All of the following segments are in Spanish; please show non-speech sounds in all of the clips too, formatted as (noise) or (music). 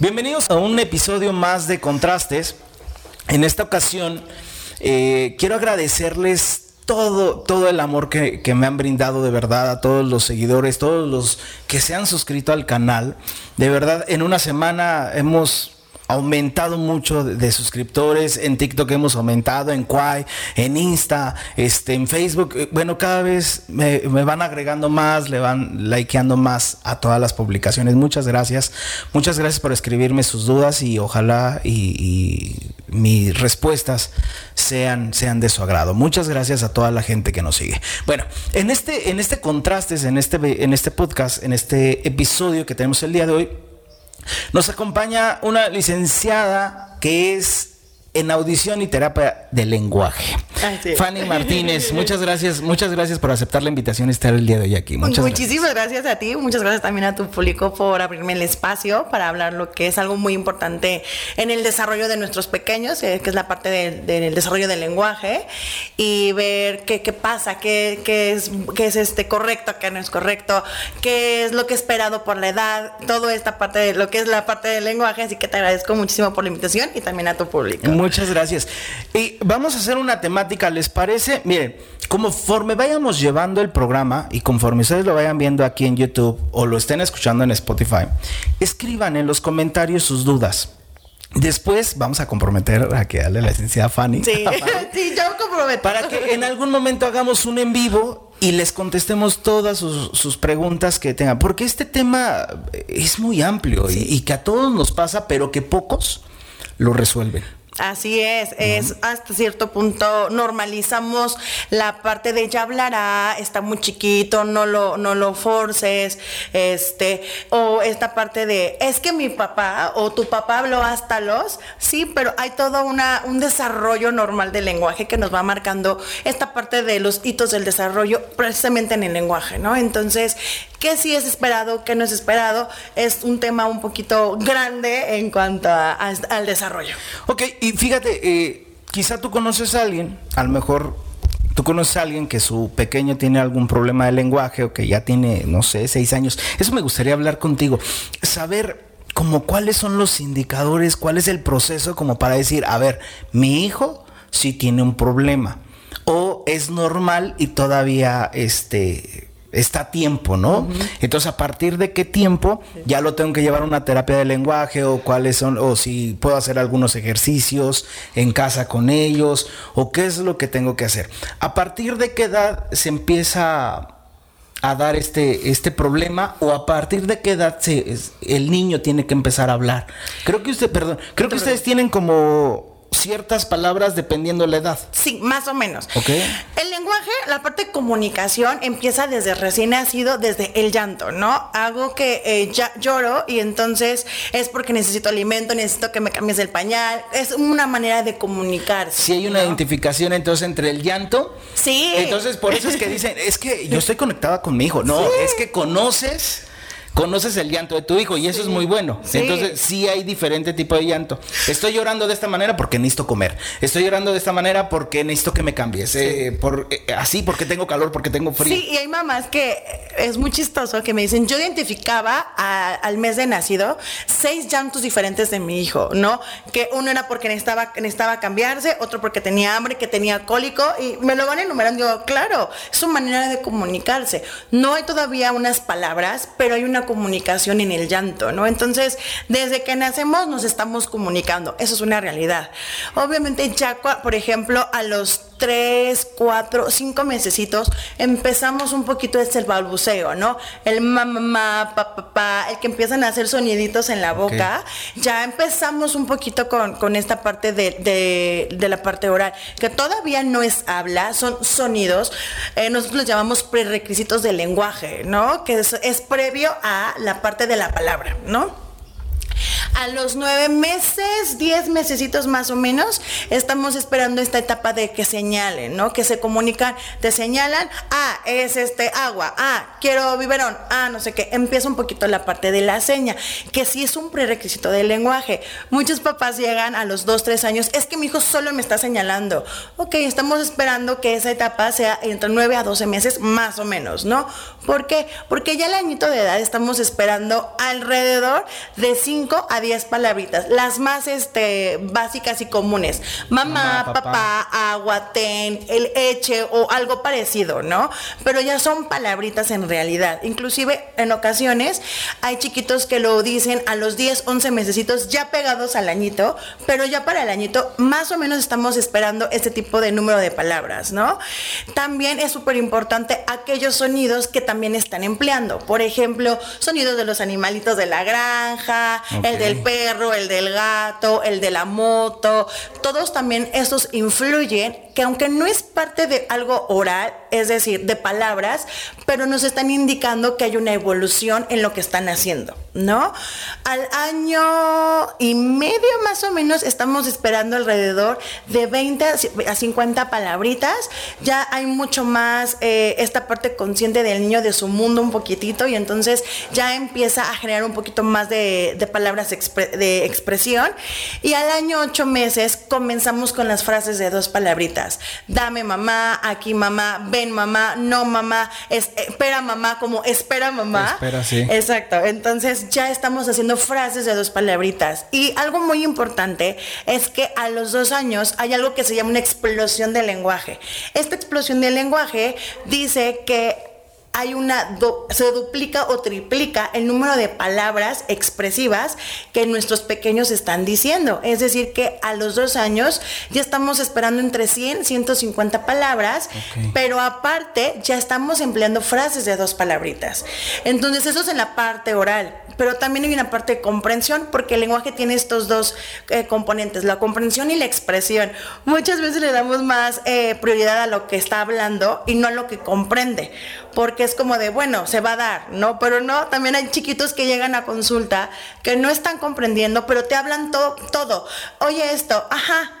Bienvenidos a un episodio más de Contrastes. En esta ocasión eh, quiero agradecerles todo, todo el amor que, que, me han brindado de verdad a todos los seguidores, todos los que se han suscrito al canal. De verdad, en una semana hemos aumentado mucho de, suscriptores, en TikTok hemos aumentado, en Quai, en Insta, este, en Facebook, eh, bueno, cada vez me, van agregando más, le van likeando más a todas las publicaciones. Muchas gracias, muchas gracias por escribirme sus dudas y ojalá y, mis respuestas sean, sean de su agrado. Muchas gracias a toda la gente que nos sigue. Bueno, en este, en este contrastes, en este, en este podcast, en este episodio que tenemos el día de hoy, nos acompaña una licenciada que es en audición y terapia de lenguaje. Fanny Martínez, (laughs) muchas gracias, muchas gracias por aceptar la invitación y estar el día de hoy aquí. Muchas Muchísimas gracias. a ti, muchas gracias también a tu público por abrirme el espacio para hablar lo que es algo muy importante en el desarrollo de nuestros pequeños, eh, que es la parte del desarrollo del lenguaje, y ver qué, qué pasa, qué, qué, es, qué es este correcto, qué no es correcto, qué es lo que esperado por la edad, toda esta parte de lo que es la parte del lenguaje, así que te agradezco muchísimo por la invitación y también a tu público. Muchas gracias. Y vamos a hacer una temática, ¿les parece? Miren, conforme vayamos llevando el programa y conforme ustedes lo vayan viendo aquí en YouTube o lo estén escuchando en Spotify, escriban en los comentarios sus dudas. Después vamos a comprometer a que dale la licenciada Fanny. Sí, (laughs) (laughs) sí, yo comprometo. Para que en algún momento hagamos un en vivo y les contestemos todas sus, preguntas que tengan. Porque este tema es muy amplio y, y que a todos nos pasa, pero que pocos lo resuelven. Así es, es hasta cierto punto normalizamos la parte de ya hablará, está muy chiquito, no lo, no lo forces, este, o esta parte de es que mi papá o tu papá habló hasta los, sí, pero hay todo una, un desarrollo normal del lenguaje que nos va marcando esta parte de los hitos del desarrollo precisamente en el lenguaje, ¿no? Entonces, ¿qué sí es esperado, qué no es esperado? Es un tema un poquito grande en cuanto al desarrollo. Ok, y fíjate, eh, quizá tú conoces a alguien, a lo mejor tú conoces a alguien que su pequeño tiene algún problema de lenguaje o que ya tiene, no sé, seis años. Eso me gustaría hablar contigo. Saber como cuáles son los indicadores, cuál es el proceso como para decir, a ver, mi hijo sí tiene un problema. O es normal y todavía este está a tiempo, ¿no? Entonces, a partir de qué tiempo ya lo tengo que llevar a una terapia de lenguaje o cuáles son, o si puedo hacer algunos ejercicios en casa con ellos, o qué es lo que tengo que hacer. A partir de qué edad se empieza a dar este, este problema o a partir de qué edad se, el niño tiene que empezar a hablar. Creo que usted, perdón, creo que ustedes tienen como ciertas palabras dependiendo la edad. Sí, más o menos. El lenguaje, la parte de comunicación empieza desde recién nacido, desde el llanto, ¿no? Hago que eh, ya lloro y entonces es porque necesito alimento, necesito que me cambies el pañal. Es una manera de comunicarse. Si hay una identificación entonces entre el llanto. Sí. Entonces por eso es que dicen, es que yo estoy conectada con mi hijo. No, es que conoces conoces el llanto de tu hijo y eso es muy bueno. Entonces, sí hay diferente tipo de llanto. Estoy llorando de esta manera porque necesito comer. Estoy llorando de esta manera porque necesito que me cambies. Eh, por, eh, así porque tengo calor, porque tengo frío. Sí, y hay mamás que es muy chistoso que me dicen, yo identificaba al mes de nacido seis llantos diferentes de mi hijo, ¿no? Que uno era porque necesitaba, necesitaba cambiarse, otro porque tenía hambre, que tenía cólico y me lo van enumerando. Digo, claro, es su manera de comunicarse. No hay todavía unas palabras, pero hay una comunicación en el llanto, ¿no? Entonces, desde que nacemos nos estamos comunicando, eso es una realidad. Obviamente ya, por ejemplo, a los tres, cuatro, cinco mesecitos empezamos un poquito este el balbuceo, ¿no? El mamá, papá, pa, el que empiezan a hacer soniditos en la boca, ya empezamos un poquito con, esta parte de, la parte oral, que todavía no es habla, son sonidos, eh, nosotros los llamamos prerequisitos del lenguaje, ¿no? Que es, es previo a la parte de la palabra, ¿no? A los nueve meses, diez mesecitos más o menos, estamos esperando esta etapa de que señalen, ¿no? Que se comunican, te señalan, ah, es este agua, ah, quiero biberón, ah, no sé qué. Empieza un poquito la parte de la seña, que sí es un prerequisito del lenguaje. Muchos papás llegan a los dos, tres años, es que mi hijo solo me está señalando. Ok, estamos esperando que esa etapa sea entre nueve a doce meses más o menos, ¿no? ¿Por qué? Porque ya el añito de edad estamos esperando alrededor de cinco a 10 10 palabritas, las más este, básicas y comunes. Mamá, papá. agua, ten, el eche o algo parecido, ¿no? Pero ya son palabritas en realidad. Inclusive en ocasiones hay chiquitos que lo dicen a los 10, 11 mesecitos ya pegados al añito, pero ya para el añito más o menos estamos esperando este tipo de número de palabras, ¿no? También es súper importante aquellos sonidos que también están empleando. Por ejemplo, sonidos de los animalitos de la granja, el del perro, el del gato, el de la moto. Todos también esos influyen que aunque no es parte de algo oral, es decir, de palabras, pero nos están indicando que hay una evolución en lo que están haciendo, ¿no? Al año y medio más o menos estamos esperando alrededor de 20 a 50 palabritas. Ya hay mucho más eh, esta parte consciente del niño de su mundo un poquitito y entonces ya empieza a generar un poquito más de, palabras de expresión. Y al año ocho meses comenzamos con las frases de dos palabritas. Dame mamá, aquí mamá, ven mamá, no mamá, espera mamá, como espera mamá. Espera, sí. Exacto. Entonces ya estamos haciendo frases de dos palabritas. Y algo muy importante es que a los dos años hay algo que se llama una explosión del lenguaje. Esta explosión del lenguaje dice que hay una se duplica o triplica el número de palabras expresivas que nuestros pequeños están diciendo. Es decir, que a los dos años ya estamos esperando entre 100 150 palabras, pero aparte ya estamos empleando frases de dos palabritas. Entonces eso es en la parte oral pero también hay una parte de comprensión, porque el lenguaje tiene estos dos eh, componentes, la comprensión y la expresión. Muchas veces le damos más eh, prioridad a lo que está hablando y no a lo que comprende, porque es como de, bueno, se va a dar, ¿no? Pero no, también hay chiquitos que llegan a consulta que no están comprendiendo, pero te hablan todo, todo. Oye esto, ajá,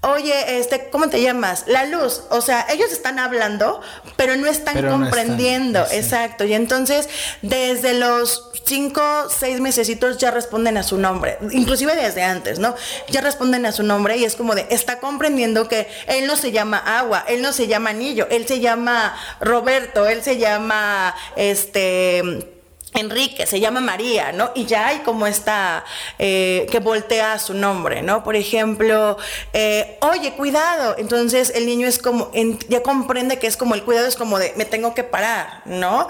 Oye, este, ¿cómo te llamas? La luz. O sea, ellos están hablando, pero no están comprendiendo. Exacto. Y entonces, desde los cinco, seis mesecitos ya responden a su nombre. Inclusive desde antes, ¿no? Ya responden a su nombre y es como de, está comprendiendo que él no se llama agua, él no se llama anillo, él se llama Roberto, él se llama, este Enrique, se llama María, ¿no? Y ya hay como esta eh, que voltea su nombre, ¿no? Por ejemplo, eh, oye, cuidado. Entonces el niño es como, ya comprende que es como el cuidado es como de, me tengo que parar, ¿no?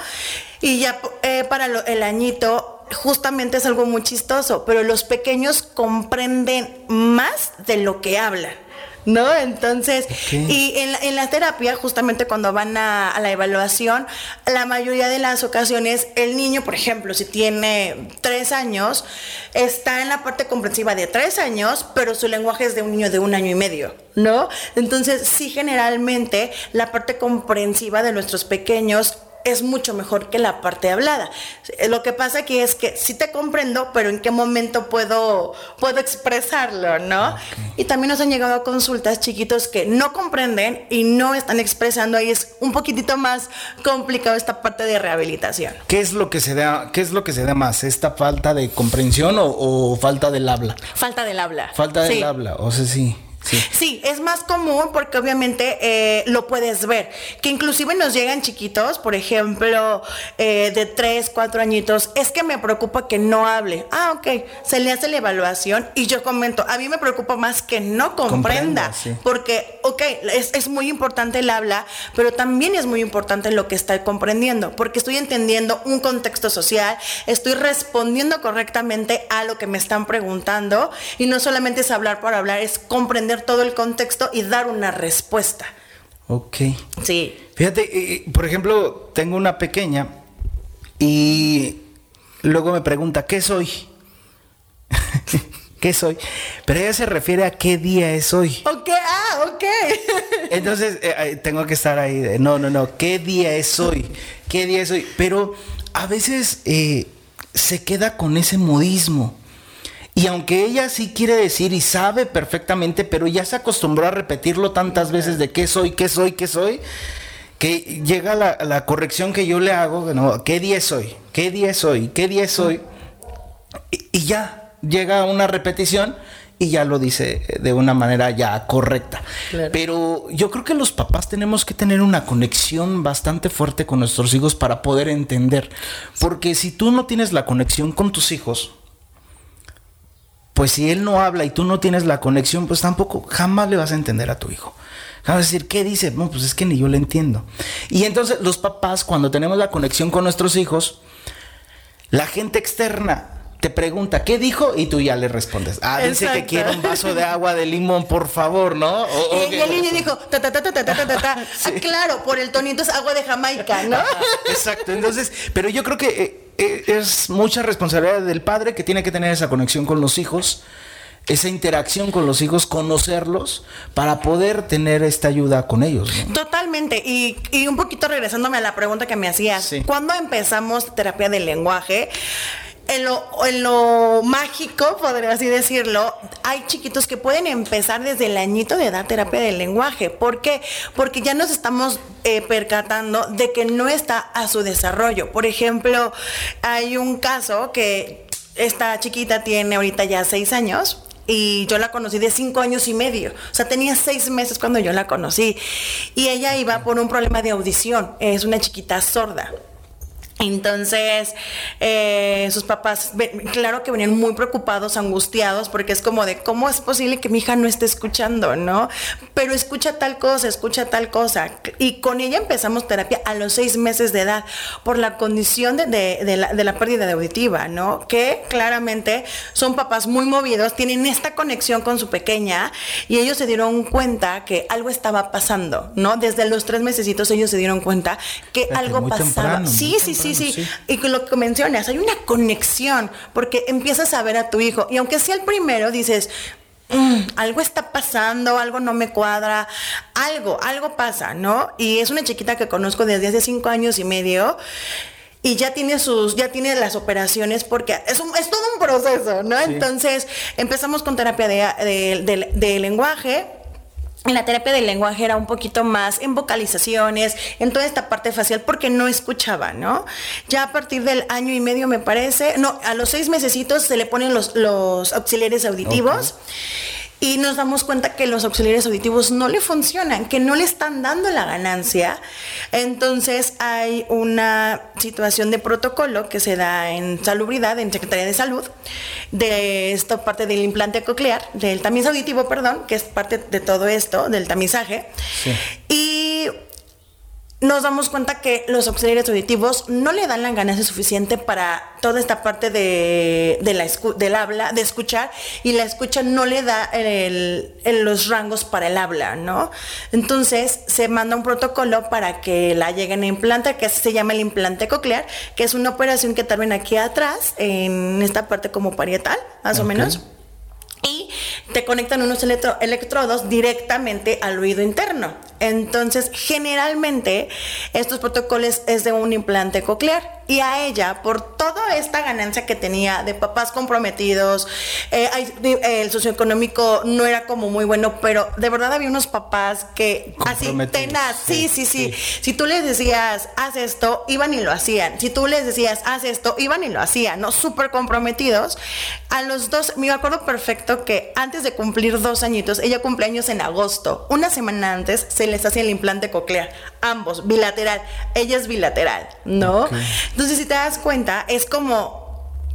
Y ya eh, para el añito, justamente es algo muy chistoso, pero los pequeños comprenden más de lo que hablan. ¿No? Entonces, y en la, terapia, justamente cuando van a, la evaluación, la mayoría de las ocasiones, el niño, por ejemplo, si tiene tres años, está en la parte comprensiva de tres años, pero su lenguaje es de un niño de un año y medio, ¿no? Entonces, sí, generalmente, la parte comprensiva de nuestros pequeños es mucho mejor que la parte hablada. Lo que pasa aquí es que sí te comprendo, pero en qué momento puedo, puedo expresarlo, ¿no? Y también nos han llegado a consultas chiquitos que no comprenden y no están expresando, ahí es un poquitito más complicado esta parte de rehabilitación. ¿Qué es lo que se da, qué es lo que se da más? ¿Esta falta de comprensión o, falta del habla? Falta del habla. Falta del habla, o sea, sí. Sí. es más común porque obviamente eh, lo puedes ver. Que inclusive nos llegan chiquitos, por ejemplo, eh, de 3, 4 añitos, es que me preocupa que no hable. Ah, ok, se le hace la evaluación y yo comento, a mí me preocupa más que no comprenda. Porque, ok, es, es muy importante el habla, pero también es muy importante lo que está comprendiendo, porque estoy entendiendo un contexto social, estoy respondiendo correctamente a lo que me están preguntando y no solamente es hablar por hablar, es comprender todo el contexto y dar una respuesta. Ok. Sí. Fíjate, eh, eh, por ejemplo, tengo una pequeña y luego me pregunta, ¿qué soy? (laughs) ¿Qué soy? Pero ella se refiere a qué día es hoy. Ok, ah, ok. (laughs) Entonces eh, tengo que estar ahí. no, no, no. ¿Qué día es hoy? ¿Qué día es hoy? Pero a veces se queda con ese modismo. Y aunque ella sí quiere decir y sabe perfectamente, pero ya se acostumbró a repetirlo tantas veces de qué soy, qué soy, qué soy, que llega la, corrección que yo le hago, no, ¿qué día es hoy? ¿Qué día es hoy? ¿Qué día es hoy? Y, ya llega una repetición y ya lo dice de una manera ya correcta. Pero yo creo que los papás tenemos que tener una conexión bastante fuerte con nuestros hijos para poder entender. Porque si tú no tienes la conexión con tus hijos, pues si él no habla y tú no tienes la conexión, pues tampoco jamás le vas a entender a tu hijo. Vas a decir, ¿qué dice? No, pues es que ni yo le entiendo. Y entonces los papás, cuando tenemos la conexión con nuestros hijos, la gente externa te pregunta, ¿qué dijo? Y tú ya le respondes. Ah, dice que quiere un vaso de agua de limón, por favor, ¿no? y, el niño dijo, ta, ta, ta, ta, ta, ta, ta, ta. (laughs) Ah, claro, por el tonito es agua de Jamaica, ¿no? (laughs) exacto. Entonces, pero yo creo que eh, es mucha responsabilidad del padre que tiene que tener esa conexión con los hijos esa interacción con los hijos, conocerlos para poder tener esta ayuda con ellos. Totalmente. Y, y, un poquito regresándome a la pregunta que me hacías, ¿cuándo empezamos terapia del lenguaje? En lo, mágico, podría así decirlo, hay chiquitos que pueden empezar desde el añito de edad terapia del lenguaje. ¿Por qué? Porque ya nos estamos eh, percatando de que no está a su desarrollo. Por ejemplo, hay un caso que esta chiquita tiene ahorita ya seis años y yo la conocí de cinco años y medio. O sea, tenía seis meses cuando yo la conocí. Y ella iba por un problema de audición. Es una chiquita sorda. Entonces, eh, sus papás, claro que venían muy preocupados, angustiados, porque es como de, ¿cómo es posible que mi hija no esté escuchando, no? Pero escucha tal cosa, escucha tal cosa. Y con ella empezamos terapia a los seis meses de edad, por la condición de, la, de la pérdida de auditiva, ¿no? Que claramente son papás muy movidos, tienen esta conexión con su pequeña, y ellos se dieron cuenta que algo estaba pasando, ¿no? Desde los tres mesecitos ellos se dieron cuenta que algo pasaba. sí, sí, sí sí, sí, Y lo que mencionas, hay una conexión, porque empiezas a ver a tu hijo. Y aunque sea el primero, dices, mm, algo está pasando, algo no me cuadra, algo, algo pasa, ¿no? Y es una chiquita que conozco desde hace cinco años y medio y ya tiene sus, ya tiene las operaciones porque es, es todo un proceso, ¿no? Entonces empezamos con terapia de lenguaje, la terapia del lenguaje era un poquito más en vocalizaciones, en toda esta parte facial, porque no escuchaba, ¿no? Ya a partir del año y medio, me parece, no, a los seis mesecitos se le ponen los auxiliares auditivos y nos damos cuenta que los auxiliares auditivos no le funcionan, que no le están dando la ganancia. Entonces hay una situación de protocolo que se da en salubridad, en Secretaría de Salud, de esta parte del implante coclear, del tamiz auditivo, perdón, que es parte de todo esto, del tamizaje. Y nos damos cuenta que los auxiliares auditivos no le dan la ganancia suficiente para toda esta parte de, la del habla, de escuchar, y la escucha no le da los rangos para el habla, ¿no? Entonces se manda un protocolo para que la lleguen a implantar, que se llama el implante coclear, que es una operación que también aquí atrás, en esta parte como parietal, más o menos y te conectan unos electrodos directamente al oído interno. Entonces, generalmente, estos protocolos es de un implante coclear y a ella por toda esta ganancia que tenía de papás comprometidos, eh, el socioeconómico no era como muy bueno, pero de verdad había unos papás que así tenaz, sí, sí, sí, Si tú les decías, haz esto, iban y lo hacían. Si tú les decías, haz esto, iban y lo hacían, ¿no? Súper comprometidos. A los dos, me acuerdo perfecto que antes de cumplir dos añitos, ella cumpleaños en agosto. Una semana antes se les hacía el implante coclear, ambos, bilateral. Ella es bilateral, ¿no? Entonces, si te das cuenta, es como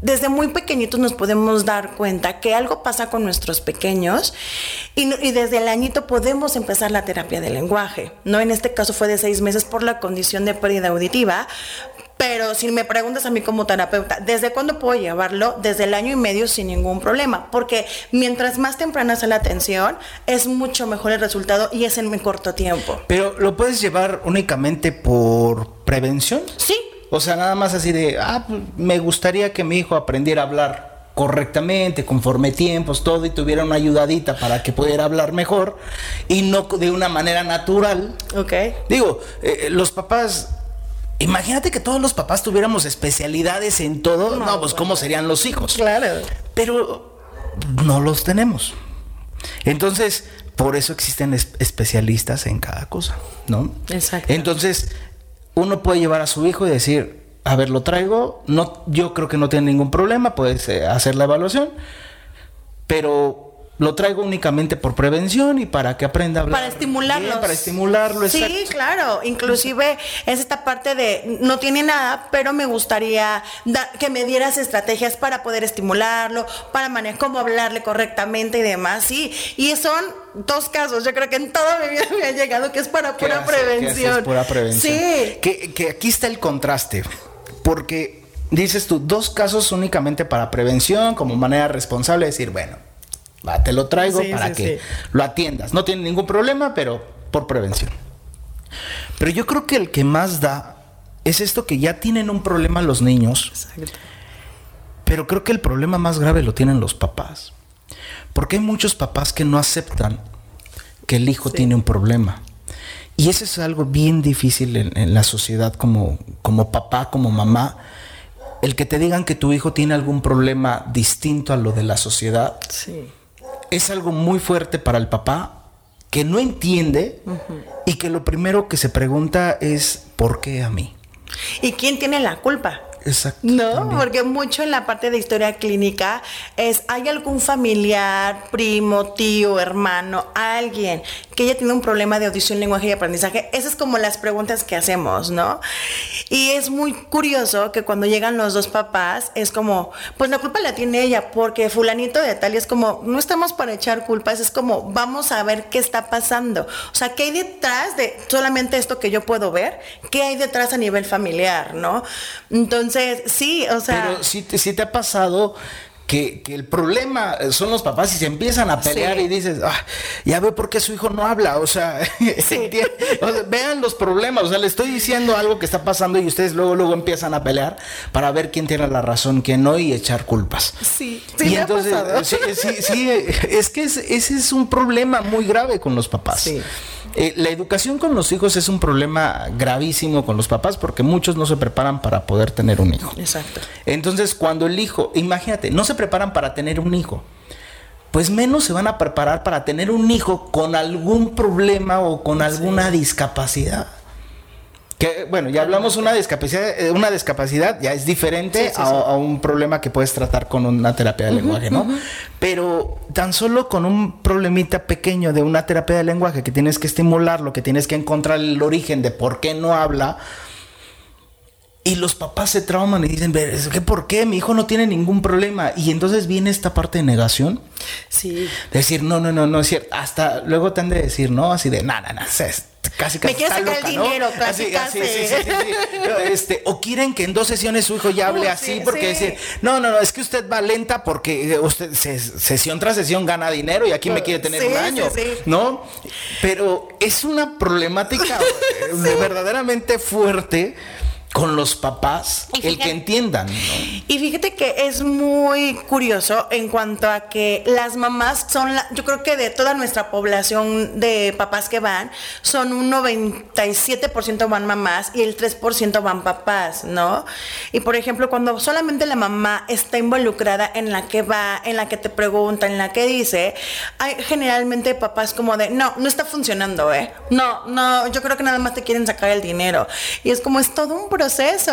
desde muy pequeñitos nos podemos dar cuenta que algo pasa con nuestros pequeños y, desde el añito podemos empezar la terapia del lenguaje. No en este caso fue de seis meses por la condición de pérdida auditiva, pero si me preguntas a mí como terapeuta, ¿desde cuándo puedo llevarlo? Desde el año y medio sin ningún problema, porque mientras más temprana sea la atención, es mucho mejor el resultado y es en muy corto tiempo. Pero ¿lo puedes llevar únicamente por prevención? Sí, o sea, nada más así de, ah, pues, me gustaría que mi hijo aprendiera a hablar correctamente, conforme tiempos, todo, y tuviera una ayudadita para que pudiera hablar mejor y no de una manera natural. Ok. Digo, eh, los papás Imagínate que todos los papás tuviéramos especialidades en todo. No, pues cómo serían los hijos. Claro. Pero no los tenemos. Entonces, por eso existen especialistas en cada cosa, ¿no? Exacto. Entonces, uno puede llevar a su hijo y decir, a ver, lo traigo, no, yo creo que no tiene ningún problema, puedes eh, hacer la evaluación, pero lo traigo únicamente por prevención y para que aprenda a hablar. Para estimularlo. para estimularlo, Sí, claro. Inclusive es esta parte de no tiene nada, pero me gustaría que me dieras estrategias para poder estimularlo, para manejar cómo hablarle correctamente y demás. Sí, y son dos casos. Yo creo que en toda mi vida me ha llegado que es para pura prevención. pura prevención. Sí. Que, que aquí está el contraste. Porque dices tú, dos casos únicamente para prevención, como manera responsable de decir, bueno Te lo traigo para que lo atiendas. No tiene ningún problema, pero por prevención. Pero yo creo que el que más da es esto que ya tienen un problema los niños. Pero creo que el problema más grave lo tienen los papás. Porque hay muchos papás que no aceptan que el hijo tiene un problema. Y eso es algo bien difícil en, en, la sociedad como, como papá, como mamá. El que te digan que tu hijo tiene algún problema distinto a lo de la sociedad. Sí es algo muy fuerte para el papá que no entiende y que lo primero que se pregunta es ¿por qué a mí? ¿Y quién tiene la culpa? Exacto. No, porque mucho en la parte de historia clínica es, ¿hay algún familiar, primo, tío, hermano, alguien que haya tenido un problema de audición, lenguaje y aprendizaje? Esas es como las preguntas que hacemos, ¿no? Y es muy curioso que cuando llegan los dos papás es como, pues la culpa la tiene ella, porque fulanito de tal y es como, no estamos para echar culpas, es como, vamos a ver qué está pasando. O sea, ¿qué hay detrás de solamente esto que yo puedo ver? ¿Qué hay detrás a nivel familiar, ¿no? Entonces, entonces, sí, o sea. Pero sí, te ha pasado que, el problema son los papás y se empiezan a pelear y dices, ah, ya ve por qué su hijo no habla, (laughs) o sea, vean los problemas, o sea, le estoy diciendo algo que está pasando y ustedes luego luego empiezan a pelear para ver quién tiene la razón, quién no y echar culpas. Sí, sí, y entonces, sí, sí, es que ese es un problema muy grave con los papás. Sí. Eh, la educación con los hijos es un problema gravísimo con los papás porque muchos no se preparan para poder tener un hijo. Exacto. Entonces, cuando el hijo, imagínate, no se preparan para tener un hijo, pues menos se van a preparar para tener un hijo con algún problema o con alguna discapacidad bueno, ya hablamos una discapacidad, eh, una discapacidad ya es diferente a, un problema que puedes tratar con una terapia de lenguaje, ¿no? Pero tan solo con un problemita pequeño de una terapia de lenguaje que tienes que estimularlo, que tienes que encontrar el origen de por qué no habla. Y los papás se trauman y dicen, ¿qué por qué? Mi hijo no tiene ningún problema. Y entonces viene esta parte de negación. Sí. decir, no, no, no, no es cierto. Hasta luego te han de decir, no, así de, nada, nada, casi casi me quiere sacar el dinero casi, casi. este o quieren que en dos sesiones su hijo ya hable así porque dice no no no es que usted va lenta porque eh, usted sesión tras sesión gana dinero y aquí me quiere tener un año no pero es una problemática (laughs) eh, verdaderamente fuerte con los papás el que entiendan. Y fíjate que es muy curioso en cuanto a que las mamás son, la, yo creo que de toda nuestra población de papás que van, son un 97% van mamás y el 3% van papás, ¿no? Y por ejemplo, cuando solamente la mamá está involucrada en la que va, en la que te pregunta, en la que dice, hay generalmente papás como de, no, no está funcionando, ¿eh? No, no, yo creo que nada más te quieren sacar el dinero. Y es como es todo un proceso,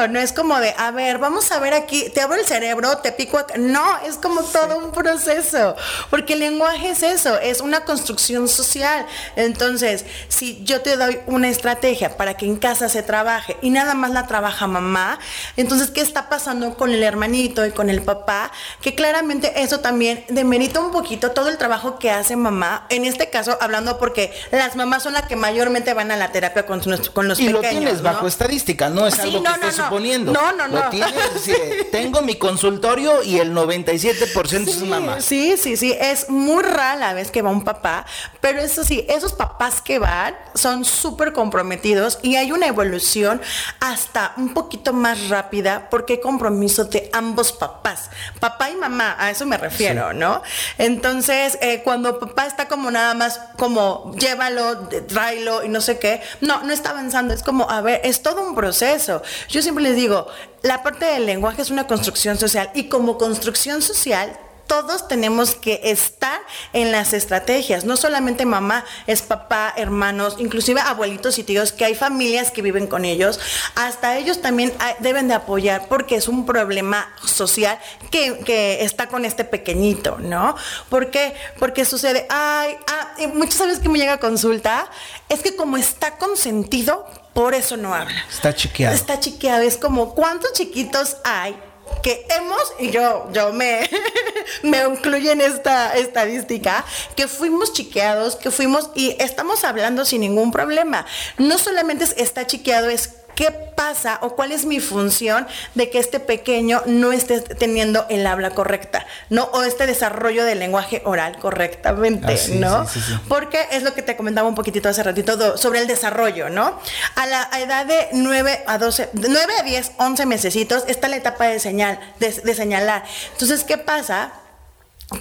no es como de, a ver, vamos a ver aquí, te abro el cerebro, te pico acá. No, es como todo un proceso, porque el lenguaje es eso, es una construcción social. Entonces, si yo te doy una estrategia para que en casa se trabaje y nada más la trabaja mamá, entonces, ¿qué está pasando con el hermanito y con el papá? Que claramente eso también demerita un poquito todo el trabajo que hace mamá, en este caso hablando porque las mamás son las que mayormente van a la terapia con, con los y pequeños. Y lo tienes bajo estadística, no es algo no, no, suponiendo. No, no, no. tengo mi consultorio y el 97% es mamá. Sí, sí, sí. Es muy rara la vez que va un papá, pero eso sí, esos papás que van son súper comprometidos y hay una evolución hasta un poquito más rápida porque hay compromiso de ambos papás, papá y mamá, a eso me refiero, ¿no? Entonces, eh, cuando papá está como nada más como llévalo, tráelo y no sé qué, no, no está avanzando, es como, a ver, es todo un proceso. Yo siempre les digo, la parte del lenguaje es una construcción social y como construcción social todos tenemos que estar en las estrategias. No solamente mamá, es papá, hermanos, inclusive abuelitos y tíos, que hay familias que viven con ellos. Hasta ellos también deben de apoyar porque es un problema social que, que está con este pequeñito, ¿no? ¿Por qué? Porque sucede, ay, ah, muchas veces que me llega consulta, es que como está consentido, por eso no habla. Está chiqueado. Está chiqueado. Es como, ¿cuántos chiquitos hay que hemos, y yo, yo me, (laughs) me incluyo en esta estadística, que fuimos chiqueados, que fuimos y estamos hablando sin ningún problema. No solamente está chiqueado, es ¿Qué pasa o cuál es mi función de que este pequeño no esté teniendo el habla correcta, ¿no? O este desarrollo del lenguaje oral correctamente, ah, ¿no? Porque es lo que te comentaba un poquitito hace ratito sobre el desarrollo, ¿no? A la edad de 9 a 12, 9 a 10, 11 mesecitos está la etapa de señal, de, de señalar. Entonces, ¿qué pasa?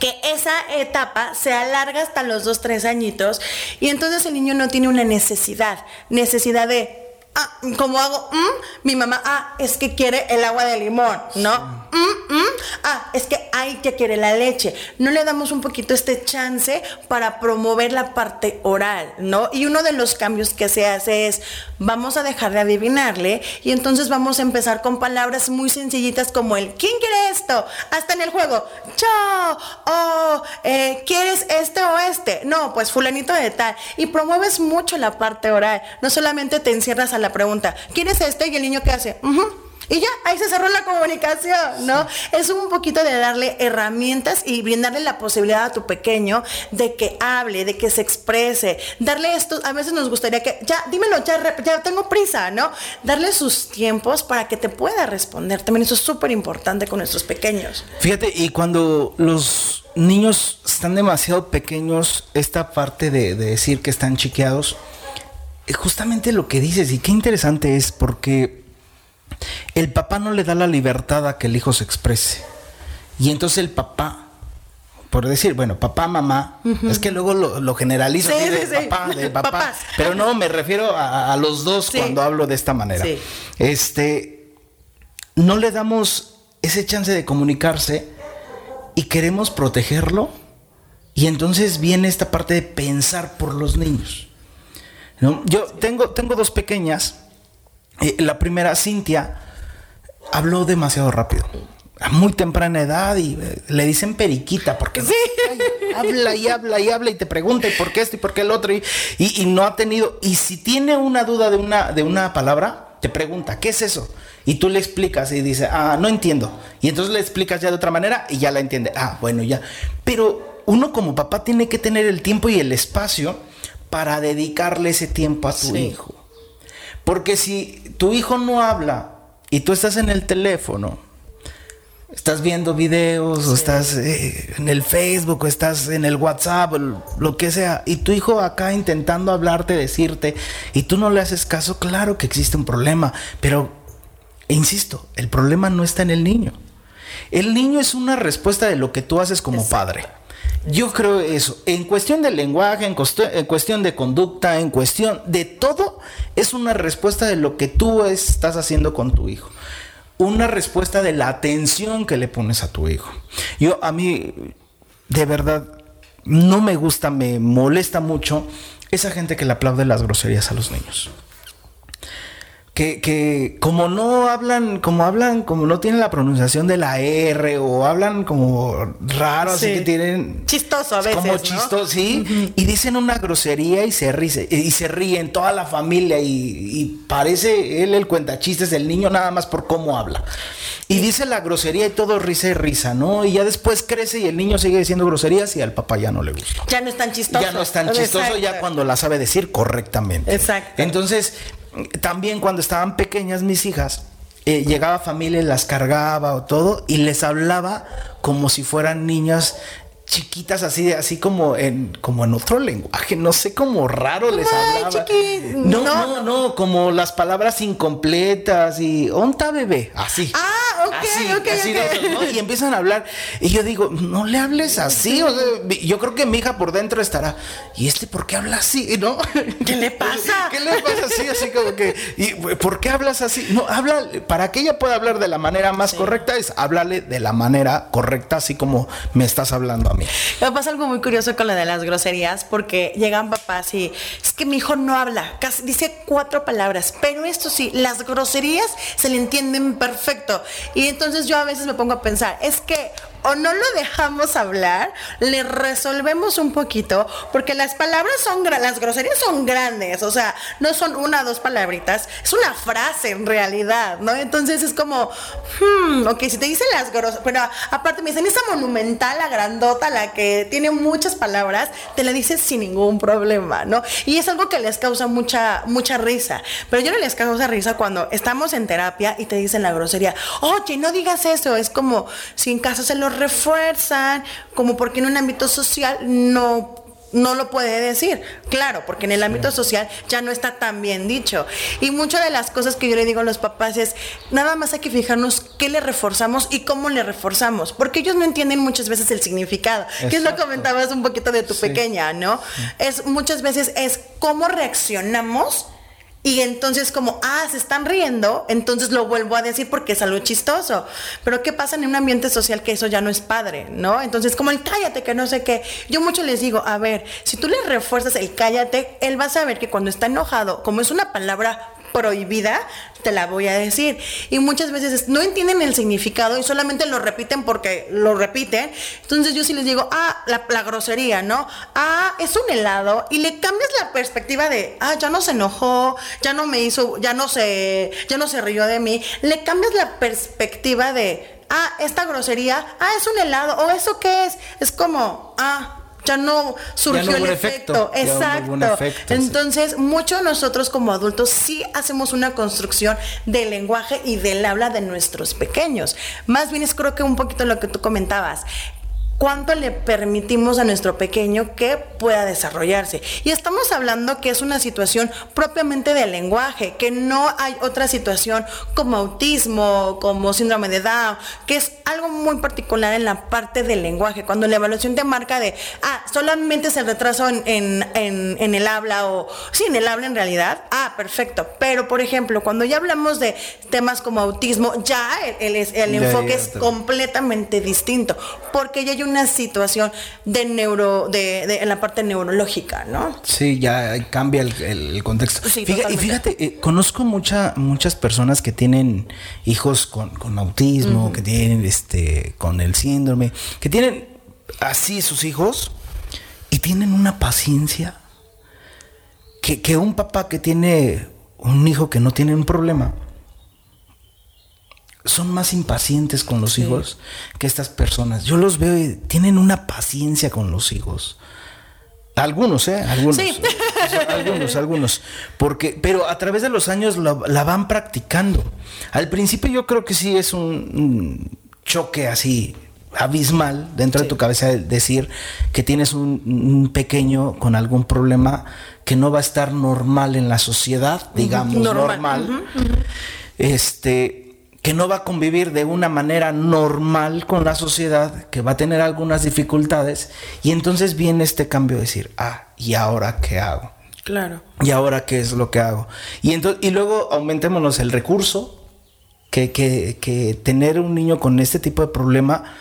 que esa etapa se alarga hasta los 2, 3 añitos y entonces el niño no tiene una necesidad, necesidad de ah, como hago, mm, mi mamá, ah, es que quiere el agua de limón, ¿no? Mm, mm, ah, es que hay que quiere la leche. No le damos un poquito este chance para promover la parte oral, ¿no? Y uno de los cambios que se hace es, vamos a dejar de adivinarle y entonces vamos a empezar con palabras muy sencillitas como el, ¿quién quiere esto? Hasta en el juego, chao, oh, eh, ¿quieres este o este? No, pues fulanito de tal. Y promueves mucho la parte oral. No solamente te encierras a la pregunta, ¿quién es este? Y el niño que hace, y ya, ahí se cerró la comunicación, ¿no? Es un poquito de darle herramientas y brindarle la posibilidad a tu pequeño de que hable, de que se exprese, darle esto, a veces nos gustaría que, ya, dímelo, ya, ya tengo prisa, ¿no? Darle sus tiempos para que te pueda responder. También eso es súper importante con nuestros pequeños. Fíjate, y cuando los niños están demasiado pequeños, esta parte de, de decir que están chiqueados, justamente lo que dices, y qué interesante es porque el papá no le da la libertad a que el hijo se exprese. Y entonces el papá, por decir, bueno, papá, mamá, es que luego lo, generalizo de papá, de (laughs) papá. Pero no, me refiero a, los dos cuando hablo de esta manera. Este, no le damos ese chance de comunicarse y queremos protegerlo. Y entonces viene esta parte de pensar por los niños. Yo tengo, tengo dos pequeñas. Eh, la primera, Cintia, habló demasiado rápido. A muy temprana edad y eh, le dicen periquita porque habla y habla y habla y te pregunta y por qué esto y por qué el otro y, y, no ha tenido. Y si tiene una duda de una, de una palabra, te pregunta, ¿qué es eso? Y tú le explicas y dice, ah, no entiendo. Y entonces le explicas ya de otra manera y ya la entiende. Ah, bueno, ya. Pero uno como papá tiene que tener el tiempo y el espacio para dedicarle ese tiempo a tu hijo. Porque si tu hijo no habla y tú estás en el teléfono, estás viendo videos, o estás eh, en el Facebook, o estás en el WhatsApp, lo que sea, y tu hijo acá intentando hablarte, decirte, y tú no le haces caso, claro que existe un problema, pero, insisto, el problema no está en el niño. El niño es una respuesta de lo que tú haces como padre. Yo creo eso. En cuestión del lenguaje, en, cuestión de conducta, en cuestión de todo, es una respuesta de lo que tú estás haciendo con tu hijo. Una respuesta de la atención que le pones a tu hijo. Yo, a mí, de verdad, no me gusta, me molesta mucho esa gente que le aplaude las groserías a los niños que, como no hablan, como hablan, como no tienen la pronunciación de la R o hablan como raro, así que tienen... Chistoso a veces, Como chistoso, sí. Y dicen una grosería y se ríe, y se ríen toda la familia y, parece él el cuentachistes del niño nada más por cómo habla. Y dice la grosería y todo risa y risa, ¿no? Y ya después crece y el niño sigue diciendo groserías y al papá ya no le gusta. Ya no es tan chistoso. Ya no es tan chistoso ya cuando la sabe decir correctamente. Exacto. Entonces, también cuando estaban pequeñas mis hijas, eh, llegaba familia y las cargaba o todo y les hablaba como si fueran niñas chiquitas así así como en como en otro lenguaje no sé cómo raro les hablaba. no, no, no como las palabras incompletas y onta bebé así. Ah ok así, ok, así de ok. esos, ¿no? Y empiezan a hablar. Y yo digo, no le hables así. O sea, yo creo que mi hija por dentro estará, ¿y este por qué habla así? ¿No? (laughs) ¿Qué le pasa? (laughs) ¿Qué le pasa así? Así como que, ¿y por qué hablas así? No, habla, para que ella pueda hablar de la manera más correcta, es háblale de la manera correcta, así como me estás hablando a mí. Me pasa algo muy curioso con lo de las groserías, porque llegan papás y es que mi hijo no habla, casi dice cuatro palabras, pero esto sí, las groserías se le entienden perfecto. Y entonces yo a veces me pongo a pensar, es que o no lo dejamos hablar, le resolvemos un poquito, porque las palabras son, las groserías son grandes, o sea, no son una o dos palabritas, es una frase en realidad, ¿no? Entonces es como, hmm, ok, si te dicen las groserías, pero aparte me dicen esa monumental, la grandota, la que tiene muchas palabras, te la dices sin ningún problema, ¿no? Y es algo que les causa mucha, mucha risa, pero yo no les causa risa cuando estamos en terapia y te dicen la grosería, oye, no digas eso, es como si en casa se lo refuerzan, como porque en un ámbito social no no lo puede decir, claro, porque en el ámbito social ya no está tan bien dicho. Y muchas de las cosas que yo le digo a los papás es, nada más hay que fijarnos qué le reforzamos y cómo le reforzamos, porque ellos no entienden muchas veces el significado, que es lo comentabas un poquito de tu Sí. pequeña, ¿no? Es muchas veces es cómo reaccionamos y entonces como, ah, se están riendo, entonces lo vuelvo a decir porque es algo chistoso. Pero ¿qué pasa en un ambiente social que eso ya no es padre, ¿no? Entonces como el cállate, que no sé qué. Yo mucho les digo, a ver, si tú le refuerzas el cállate, él va a saber que cuando está enojado, como es una palabra prohibida, te la voy a decir. Y muchas veces es- no entienden el significado y solamente lo repiten porque lo repiten. Entonces yo sí les digo, ah, la, la grosería, ¿no? Ah, es un helado y le cambias la perspectiva de, ah, ya no se enojó, ya no me hizo, ya no se, ya no se rió de mí. Le cambias la perspectiva de, ah, esta grosería, ah, es un helado, o eso qué es. Es como, ah, ya no surgió el efecto. no Exacto. efecto, sí. Entonces, muchos nosotros como adultos sí hacemos una construcción del lenguaje y del habla de nuestros pequeños. Más bien es creo que un poquito lo que tú comentabas. ¿Cuánto le permitimos a nuestro pequeño que pueda desarrollarse? Y estamos hablando que es una situación propiamente del lenguaje, que no hay otra situación como autismo, como síndrome de Down, que es algo muy particular en la parte del lenguaje. Cuando la evaluación te marca de, ah, solamente es el retraso en, en- en- en el habla o, sí, en el habla en realidad, ah, perfecto. Pero, por ejemplo, cuando ya hablamos de temas como autismo, ya el, el- el enfoque es completamente distinto, porque ya hay una situación de neuro, de, de- en la parte neurológica, ¿no? Sí, ya cambia el, el- contexto. Sí, y fíjate, eh, conozco mucha, muchas personas que tienen hijos con, con autismo, que tienen este, con el síndrome, que tienen así sus hijos y tienen una paciencia que, que un papá que tiene un hijo que no tiene un problema son más impacientes con los hijos que estas personas. Yo los veo y tienen una paciencia con los hijos. Algunos, ¿eh? Algunos. Sí. Algunos, algunos. Porque, pero a través de los años lo- la van practicando. Al principio yo creo que sí es un, un choque así abismal dentro de tu cabeza de decir que tienes un, un pequeño con algún problema que no va a estar normal en la sociedad, digamos, Normal. normal. Este que no va a convivir de una manera normal con la sociedad, que va a tener algunas dificultades, y entonces viene este cambio de decir, ah, ¿y ahora qué hago? Claro. ¿Y ahora qué es lo que hago? Y, ento- y luego aumentémonos el recurso, que, que, que tener un niño con este tipo de problema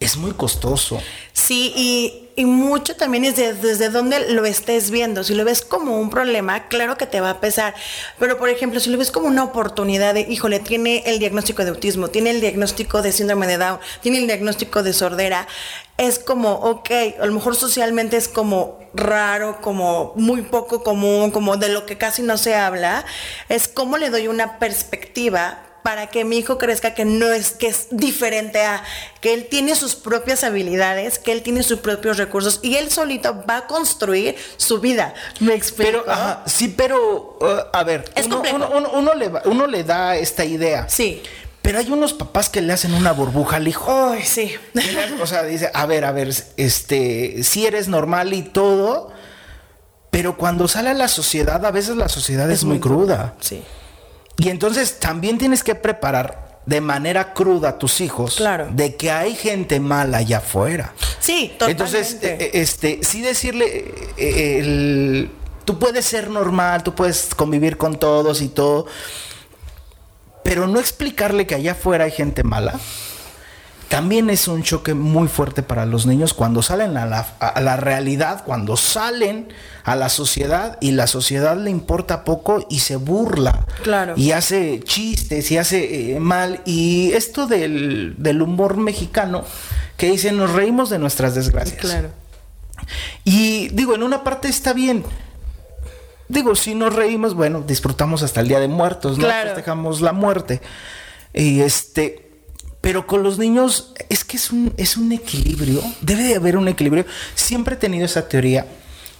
es muy costoso. Sí, y, y mucho también es de- desde dónde lo estés viendo. Si lo ves como un problema, claro que te va a pesar. Pero, por ejemplo, si lo ves como una oportunidad de, híjole, tiene el diagnóstico de autismo, tiene el diagnóstico de síndrome de Down, tiene el diagnóstico de sordera, es como, ok, a lo mejor socialmente es como raro, como muy poco común, como de lo que casi no se habla. Es como le doy una perspectiva para que mi hijo crezca que no es que es diferente a que él tiene sus propias habilidades, que él tiene sus propios recursos y él solito va a construir su vida. Me explico. Pero, ajá, sí, pero, uh, a ver, Es uno, complejo. uno- uno- uno le, va- uno le da esta idea. Sí. Pero hay unos papás que le hacen una burbuja al hijo. Ay, sí. O sea, dice, a ver, a ver, este, si eres normal y todo, pero cuando sale a la sociedad, a veces la sociedad es, muy, cruda. Sí. Y entonces también tienes que preparar de manera cruda a tus hijos Claro. de que hay gente mala allá afuera. Sí, totalmente. Entonces, eh, este, sí decirle, eh, el- tú puedes ser normal, tú puedes convivir con todos y todo, pero no explicarle que allá afuera hay gente mala. También es un choque muy fuerte para los niños cuando salen a la, a la realidad, cuando salen a la sociedad y la sociedad le importa poco y se burla. Claro. Y hace chistes y hace eh, mal. Y esto del, del humor mexicano que dice, nos reímos de nuestras desgracias. Claro. Y digo, en una parte está bien. Digo, si nos reímos, bueno, disfrutamos hasta el Día de Muertos, ¿no? Claro. Festejamos la muerte. Y este, pero con los niños es que es un, es un equilibrio. Debe de haber un equilibrio. Siempre he tenido esa teoría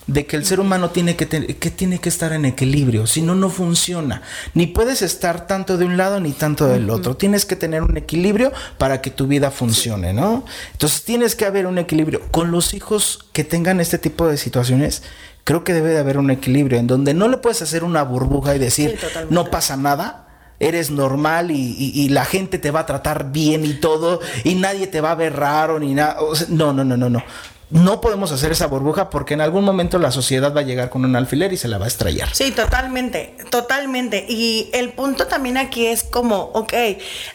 de que el ser humano tiene que, que tiene que estar en equilibrio, si no, no funciona. Ni puedes estar tanto de un lado ni tanto del otro. Tienes que tener un equilibrio para que tu vida funcione, ¿no? Entonces tienes que haber un equilibrio. Con los hijos que tengan este tipo de situaciones, creo que debe de haber un equilibrio en donde no le puedes hacer una burbuja y decir, Sí, no pasa nada. Eres normal y, y- la gente te va a tratar bien y todo, y nadie te va a ver raro ni nada. O sea, no, no, no, no, no. No podemos hacer esa burbuja porque en algún momento la sociedad va a llegar con un alfiler y se la va a estrellar. Sí, totalmente, totalmente. Y el punto también aquí es como, ok,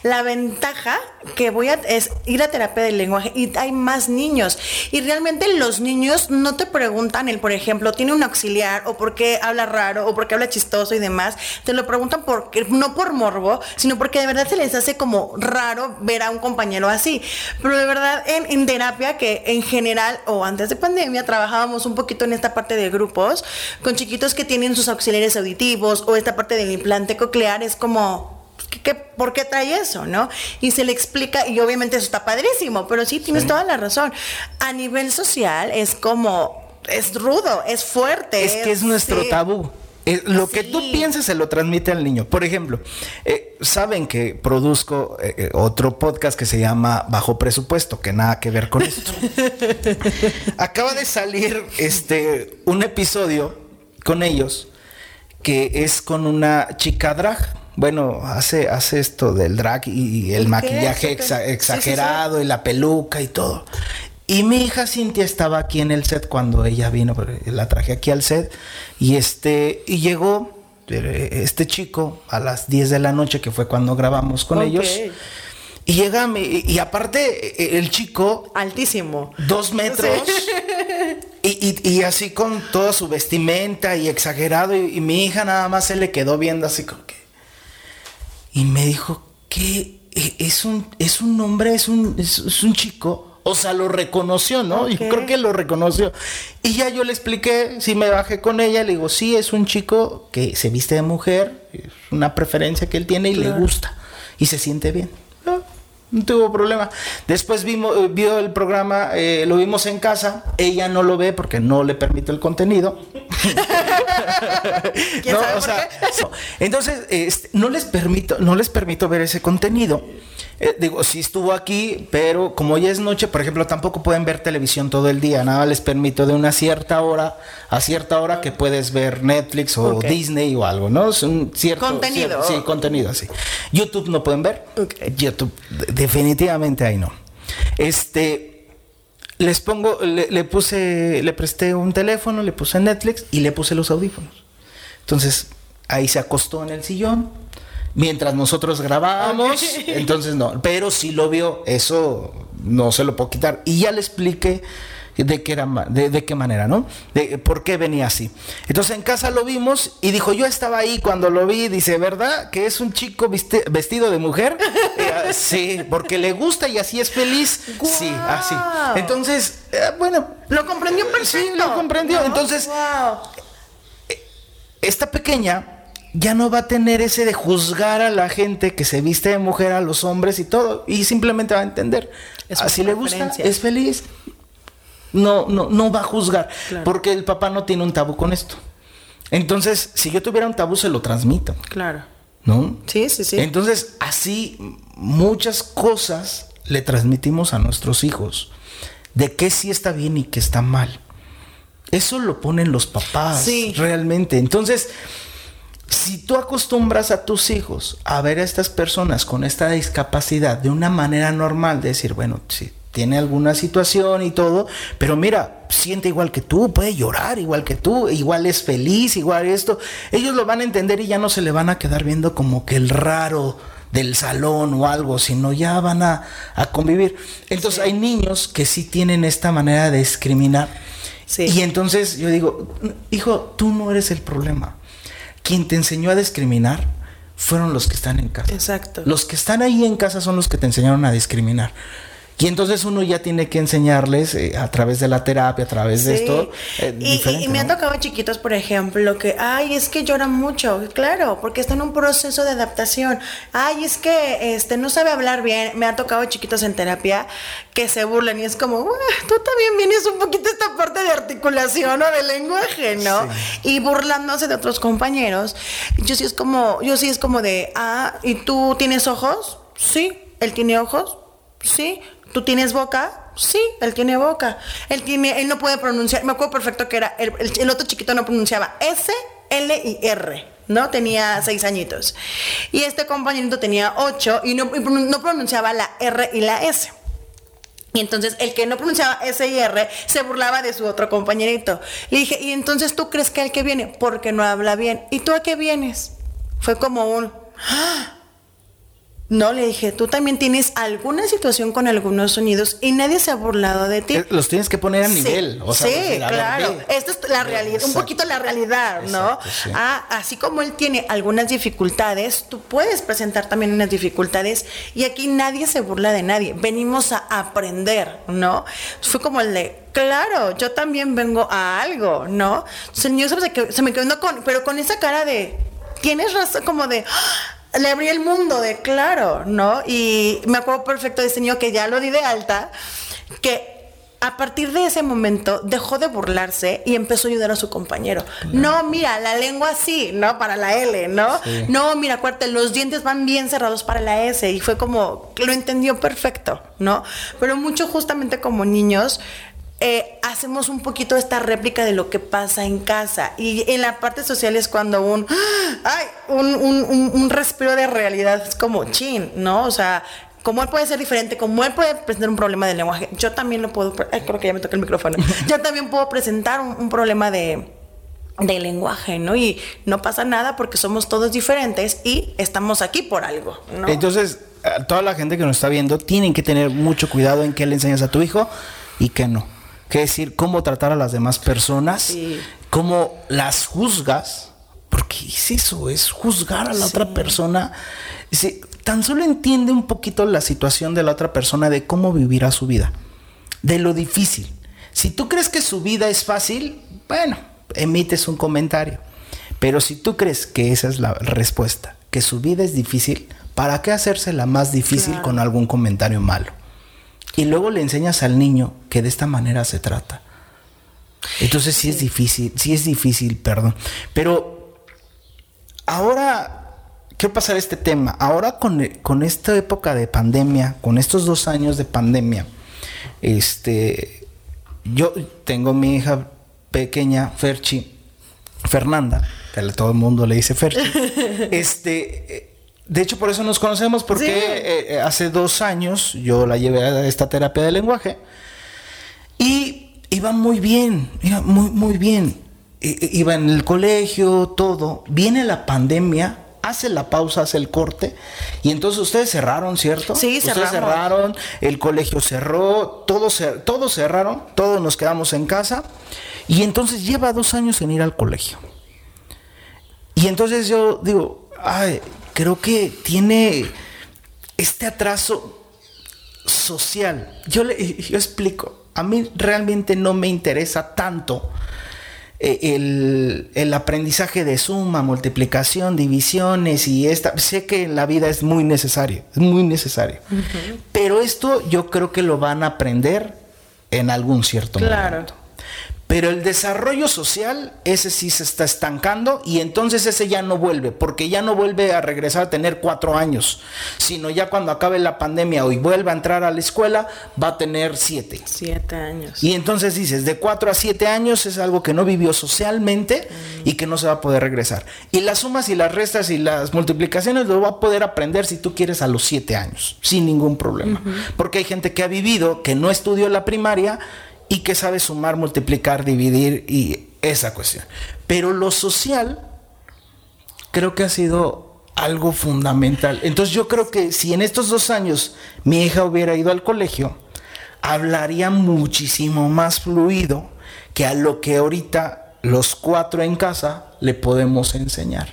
la ventaja que voy a es ir a terapia del lenguaje y hay más niños. Y realmente los niños no te preguntan el, por ejemplo, tiene un auxiliar o por qué habla raro o por qué habla chistoso y demás. Te lo preguntan porque, no por morbo, sino porque de verdad se les hace como raro ver a un compañero así. Pero de verdad en, en terapia que en general o antes de pandemia trabajábamos un poquito en esta parte de grupos con chiquitos que tienen sus auxiliares auditivos o esta parte del implante coclear es como ¿qué- qué- ¿por qué trae eso, no? Y se le explica y obviamente eso está padrísimo, pero sí tienes toda la razón. A nivel social es como es rudo, es fuerte. Es que es nuestro sí. tabú. Eh, lo que tú Sí. piensas se lo transmite al niño. Por ejemplo, eh, saben que produzco eh, otro podcast que se llama Bajo Presupuesto, que nada que ver con esto. (laughs) Acaba de salir este un episodio con ellos que es con una chica drag. Bueno, hace, hace esto del drag y, y el maquillaje Ok. exa- Sí, sí, sí. exagerado y la peluca y todo. Y mi hija Cintia estaba aquí en el set cuando ella vino, la traje aquí al set. Y este, y llegó eh, este chico a las 10 de la noche, que fue cuando grabamos con ellos. Y llega, mi- y aparte, eh, el chico, Altísimo. dos metros. (laughs) Y, y- y así con toda su vestimenta y exagerado. Y, y mi hija nada más se le quedó viendo así como que. Y me dijo que es un, es un hombre, es un, es, es un chico. O sea, lo reconoció, ¿no? Yo Ok. creo que lo reconoció. Y ya yo le expliqué, si me bajé con ella, le digo, sí, es un chico que se viste de mujer, es una preferencia que él tiene y le gusta. Y se siente bien. No, no tuvo problema. Después vimos, eh, vio el programa, eh, lo vimos en casa. Ella no lo ve porque no le permite el contenido. (laughs) ¿Quién No, sabe o por sea, qué? no. Entonces, no les permito, no les permito ver ese contenido. Eh, digo, sí estuvo aquí, pero como ya es noche, por ejemplo, tampoco pueden ver televisión todo el día. Nada les permito de una cierta hora a cierta hora que puedes ver Netflix o. Disney o algo, ¿no? Es un cierto Contenido. sí, contenido así. YouTube no pueden ver. YouTube de- definitivamente ahí no. Este les pongo, le, le puse, le presté un teléfono, le puse Netflix y le puse los audífonos. Entonces, ahí se acostó en el sillón mientras nosotros grabábamos. (laughs) Entonces, no, pero sí lo vio, eso no se lo puedo quitar. Y ya le expliqué de qué, era, de, de qué manera, ¿no? De por qué venía así. Entonces, en casa lo vimos y dijo, yo estaba ahí cuando lo vi, dice, ¿verdad? Que es un chico viste- vestido de mujer. (laughs) Eh, ah, sí, porque le gusta y así es feliz. Sí, así. Entonces, eh, bueno, Lo comprendió perfecto. Sí, lo comprendió. Entonces- wow. esta pequeña ya no va a tener ese de juzgar a la gente que se viste de mujer, a los hombres y todo, y simplemente va a entender. Es Así le gusta, es feliz. No, no, no va a juzgar, Claro. porque el papá no tiene un tabú con esto. Entonces, si yo tuviera un tabú, se lo transmito, Claro. ¿no? Sí, sí, sí. Entonces, así muchas cosas le transmitimos a nuestros hijos de qué sí está bien y qué está mal. Eso lo ponen los papás Sí. realmente. Entonces, Si tú acostumbras a tus hijos a ver a estas personas con esta discapacidad de una manera normal, de decir, bueno, sí, tiene alguna situación y todo, pero mira, siente igual que tú, puede llorar igual que tú, igual es feliz, igual esto, ellos lo van a entender y ya no se le van a quedar viendo como que el raro del salón o algo, sino ya van a, convivir. Entonces hay niños que sí tienen esta manera de discriminar. Y entonces yo digo, hijo, tú no eres el problema. Quien te enseñó a discriminar fueron los que están en casa. Exacto. Los que están ahí en casa son los que te enseñaron a discriminar. Y entonces uno ya tiene que enseñarles eh, a través de la terapia, a través de esto. Eh, y, me han tocado chiquitos, por ejemplo, que, ay, es que llora mucho. Claro, porque está en un proceso de adaptación. Ay, es que este no sabe hablar bien. Me ha tocado chiquitos en terapia que se burlan y es como, tú también vienes un poquito esta parte de articulación o de lenguaje, ¿no? Y burlándose de otros compañeros. Yo sí es como, yo sí es como de, ah, ¿y tú tienes ojos? Sí. ¿Él tiene ojos? Sí. ¿Tú tienes boca? Sí, él tiene boca. Él tiene, él no puede pronunciar. Me acuerdo perfecto que era el, otro chiquito no pronunciaba S, L y R. ¿no? Tenía seis añitos. Y este compañerito tenía ocho y no, no, pronunciaba la R y la S. Y entonces el que no pronunciaba S y R se burlaba de su otro compañerito. Le dije, ¿y entonces tú crees que el que viene? Porque no habla bien. ¿Y tú a qué vienes? Fue como un... ¡Ah! No, le dije, tú también tienes alguna situación con algunos sonidos y nadie se ha burlado de ti. Eh, los tienes que poner a nivel. O sea, sí, claro. Esta es la realidad, un poquito la realidad, ¿no? Ah, así como él tiene algunas dificultades, tú puedes presentar también unas dificultades y aquí nadie se burla de nadie. Venimos a aprender, ¿no? Fue como el de, claro, yo también vengo a algo, ¿no? Entonces, yo se, se me quedó con, pero con esa cara de, tienes razón, como de le abrí el mundo de claro, ¿no? Y me acuerdo perfecto de ese niño que ya lo di de alta, que a partir de ese momento dejó de burlarse y empezó a ayudar a su compañero. No, mira, la lengua sí, ¿no? Para la L, ¿no? No, mira, acuérdate, los dientes van bien cerrados para la S. Y fue como, lo entendió perfecto, ¿no? Pero mucho justamente como niños, eh, hacemos un poquito esta réplica de lo que pasa en casa. Y en la parte social es cuando un, ay, un, respiro de realidad es como chin, ¿no? O sea, como él puede ser diferente, como él puede presentar un problema de lenguaje, yo también lo puedo, ay, creo que ya me toca el micrófono, (laughs) yo también puedo presentar un, problema de, de lenguaje, ¿no? Y no pasa nada porque somos todos diferentes y estamos aquí por algo, ¿no? Entonces, toda la gente que nos está viendo tienen que tener mucho cuidado en qué le enseñas a tu hijo y qué no que decir cómo tratar a las demás personas, cómo las juzgas, porque es eso, es juzgar a la otra persona. Dice, tan solo entiende un poquito la situación de la otra persona, de cómo vivirá su vida, de lo difícil. Si tú crees que su vida es fácil, bueno, emites un comentario. Pero si tú crees que esa es la respuesta, que su vida es difícil, ¿para qué hacérsela más difícil con algún comentario malo? Y luego le enseñas al niño que de esta manera se trata. Entonces sí, es difícil, sí es difícil, perdón. Pero ahora, quiero pasar este tema. Ahora con, con esta época de pandemia, con estos dos años de pandemia, este, yo tengo mi hija pequeña, Ferchi, Fernanda, que todo el mundo le dice Ferchi. (laughs) este, de hecho, por eso nos conocemos, porque eh, eh, hace dos años yo la llevé a esta terapia de lenguaje y iba muy bien, iba muy, muy bien. iba en el colegio, todo. Viene la pandemia, hace la pausa, hace el corte. Y entonces ustedes cerraron, ¿cierto? Sí, ustedes cerraron, el colegio cerró, todos, todos cerraron, todos nos quedamos en casa. Y entonces lleva dos años en ir al colegio. Y entonces yo digo, ay, creo que tiene este atraso social. Yo le yo explico, a mí realmente no me interesa tanto eh, el, aprendizaje de suma, multiplicación, divisiones y esta. Sé que en la vida es muy necesario, es muy necesario. Pero esto yo creo que lo van a aprender en algún cierto claro. momento. Pero el desarrollo social, ese sí se está estancando y entonces ese ya no vuelve, porque ya no vuelve a regresar a tener cuatro años, sino ya cuando acabe la pandemia o vuelva a entrar a la escuela, va a tener siete. Siete años. Y entonces dices, de cuatro a siete años es algo que no vivió socialmente mm. y que no se va a poder regresar. Y las sumas y las restas y las multiplicaciones lo va a poder aprender si tú quieres a los siete años, sin ningún problema. Porque hay gente que ha vivido, que no estudió la primaria, y que sabe sumar, multiplicar, dividir y esa cuestión. Pero lo social creo que ha sido algo fundamental. Entonces yo creo que si en estos dos años mi hija hubiera ido al colegio, hablaría muchísimo más fluido que a lo que ahorita los cuatro en casa le podemos enseñar.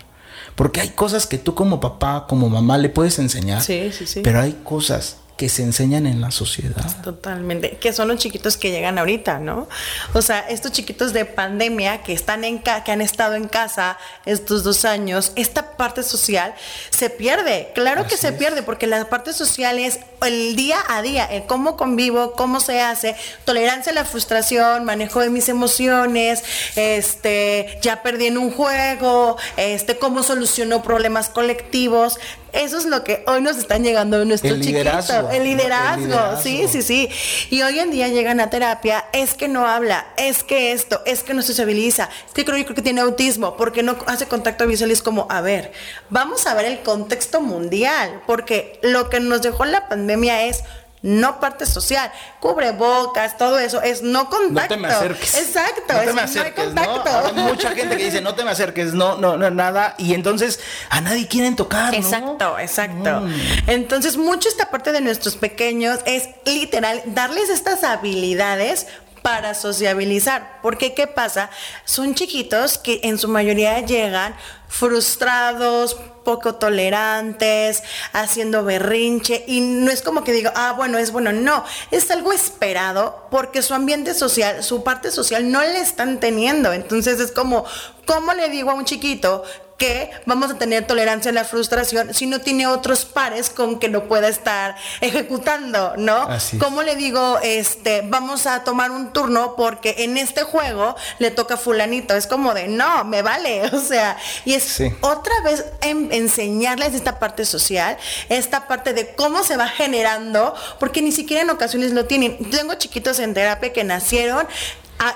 Porque hay cosas que tú como papá, como mamá le puedes enseñar. Sí, sí, sí. Pero hay cosas que se enseñan en la sociedad. Totalmente, que son los chiquitos que llegan ahorita, ¿no? O sea, estos chiquitos de pandemia que están en que han estado en casa estos dos años, esta parte social se pierde, claro que se pierde, porque la parte social es el día a día, el cómo convivo, cómo se hace, tolerancia a la frustración, manejo de mis emociones, este, ya perdí en un juego, este, cómo solucionó problemas colectivos, eso es lo que hoy nos están llegando nuestros chiquitos. El liderazgo. sí, sí, sí. Y hoy en día llegan a terapia, es que no habla, es que esto, es que no sociabiliza, es que creo, yo creo que tiene autismo, porque no hace contacto visual. Es como, a ver, vamos a ver el contexto mundial, porque lo que nos dejó la pandemia es no parte social. Cubre bocas, todo eso es no contacto. No te me acerques. Exacto, no te me acerques, no Hay mucha gente que dice no te me acerques, no, no, no, nada. Y entonces a nadie quieren tocar. Exacto, exacto. Mm. Entonces, mucho esta parte de nuestros pequeños es literal darles estas habilidades para sociabilizar. Porque, ¿qué pasa? Son chiquitos que en su mayoría llegan frustrados, poco tolerantes, haciendo berrinche y no es como que digo, ah, bueno, es bueno, no, es algo esperado porque su ambiente social, su parte social no le están teniendo. Entonces es como, ¿cómo le digo a un chiquito que vamos a tener tolerancia a la frustración si no tiene otros pares con que lo pueda estar ejecutando, ¿no? ¿Cómo le digo, este, vamos a tomar un turno porque en este juego le toca fulanito? Es como de, no, me vale, (laughs) o sea, y es otra vez enseñarles esta parte social, esta parte de cómo se va generando, porque ni siquiera en ocasiones lo tienen. Tengo chiquitos en terapia que nacieron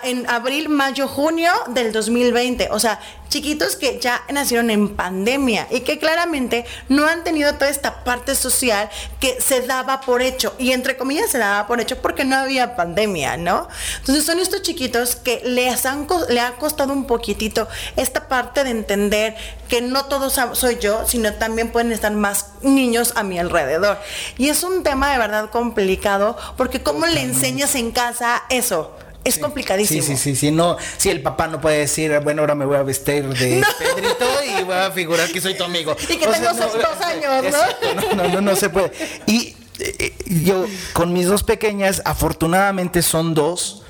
en abril, mayo, junio del 2020. O sea, chiquitos que ya nacieron en pandemia y que claramente no han tenido toda esta parte social que se daba por hecho. Y entre comillas se daba por hecho porque no había pandemia, ¿no? Entonces son estos chiquitos que les han, le ha costado un poquitito esta parte de entender que no todos soy yo, sino también pueden estar más niños a mi alrededor. Y es un tema de verdad complicado porque ¿cómo le enseñas en casa eso? Es complicadísimo. Sí, sí, sí, sí. No, si el papá no puede decir, bueno, ahora me voy a vestir de (laughs) Pedrito y voy a figurar que soy tu amigo. (laughs) Y que tengo dos años, ¿no? no, no, no, se puede. Y eh, yo, con mis dos pequeñas, afortunadamente son dos.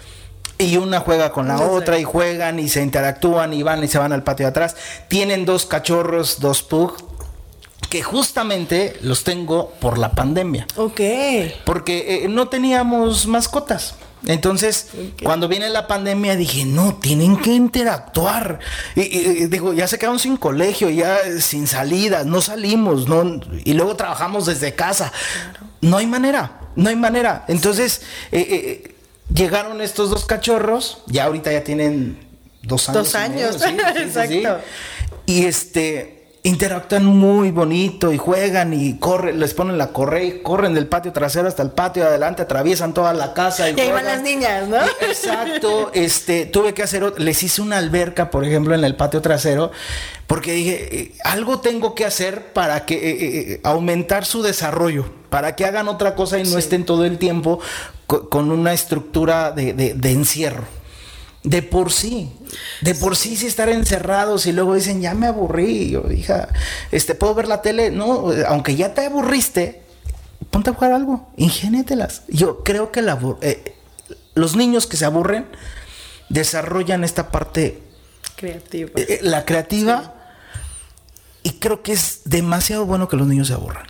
Y una juega con la otra y juegan y se interactúan y van y se van al patio de atrás. Tienen dos cachorros, dos pug, que justamente los tengo por la pandemia. Ok. Porque eh, no teníamos mascotas. Entonces, cuando viene la pandemia, dije, no, tienen que interactuar. Y, digo, ya se quedaron sin colegio, ya sin salidas, no salimos, no, y luego trabajamos desde casa. No hay manera, no hay manera. Entonces, eh, eh, llegaron estos dos cachorros, ya ahorita ya tienen dos años. Dos años, (laughs) exacto. Y este interactúan muy bonito y juegan y corren, les ponen la correa y corren del patio trasero hasta el patio de adelante, atraviesan toda la casa. Y, ahí van las niñas, ¿no? Exacto, este, tuve que hacer, les hice una alberca, por ejemplo, en el patio trasero, porque dije, eh, algo tengo que hacer para que eh, eh, aumentar su desarrollo, para que hagan otra cosa y no estén todo el tiempo con una estructura de encierro. De por sí, de por sí, si estar encerrados y luego dicen, ya me aburrí, yo, hija, este, ¿puedo ver la tele? No, aunque ya te aburriste, ponte a jugar algo, ingénetelas. Yo creo que la, eh, los niños que se aburren desarrollan esta parte creativa. Eh, eh, la creativa. Y creo que es demasiado bueno que los niños se aburran.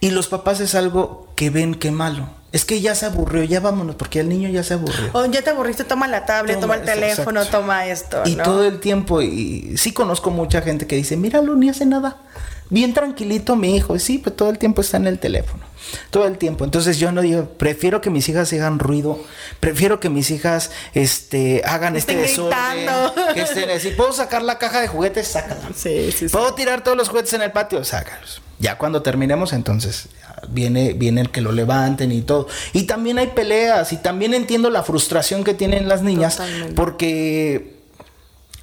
Y los papás es algo que ven que malo Es que ya se aburrió, ya vámonos, porque el niño ya se aburrió. O ya te aburriste, toma la tablet, toma, el teléfono, toma esto. Y todo el tiempo, y sí conozco mucha gente que dice, míralo, ni hace nada. Bien tranquilito mi hijo. Y sí, pues todo el tiempo está en el teléfono. Todo el tiempo. Entonces yo no digo, prefiero que mis hijas hagan ruido, prefiero que mis hijas este, hagan este desorden. Que estén, si (laughs) puedo sacar la caja de juguetes, sácala. Sí, sí, Puedo tirar todos los juguetes en el patio, sácalos. Ya cuando terminemos, entonces viene, viene el que lo levanten y todo. Y también hay peleas y también entiendo la frustración que tienen las niñas porque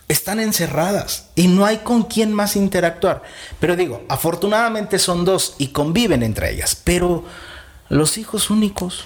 están encerradas y no hay con quién más interactuar. Pero digo, afortunadamente son dos y conviven entre ellas. Pero los hijos únicos,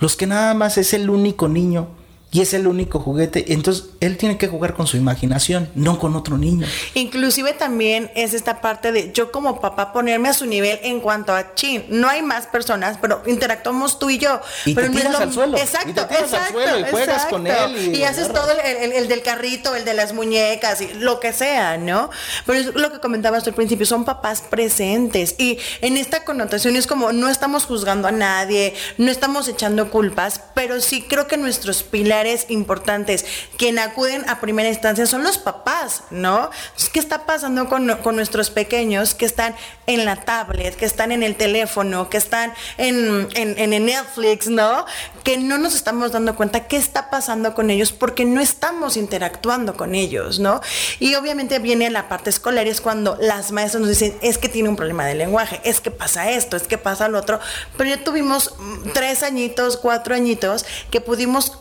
los que nada más es el único niño, y es el único juguete. Entonces él tiene que jugar con su imaginación, no con otro niño. Inclusive también es esta parte de yo como papá ponerme a su nivel en cuanto a chin. No hay más personas, pero interactuamos tú y yo. Y pero te tiras al suelo. Exacto, y te tiras exacto, al suelo y juegas con él. Y, haces todo el, del carrito, el de las muñecas, y lo que sea, ¿no? Pero es lo que comentabas al principio, son papás presentes. Y en esta connotación es como no estamos juzgando a nadie, no estamos echando culpas, pero sí creo que nuestros pilares importantes, quien acuden a primera instancia son los papás, ¿no? ¿Qué está pasando con, nuestros pequeños que están en la tablet, que están en el teléfono, que están en, en, Netflix, ¿no? Que no nos estamos dando cuenta qué está pasando con ellos porque no estamos interactuando con ellos, ¿no? Y obviamente viene la parte escolar y es cuando las maestras nos dicen, es que tiene un problema de lenguaje, es que pasa esto, es que pasa lo otro, pero ya tuvimos mm, tres añitos, cuatro añitos que pudimos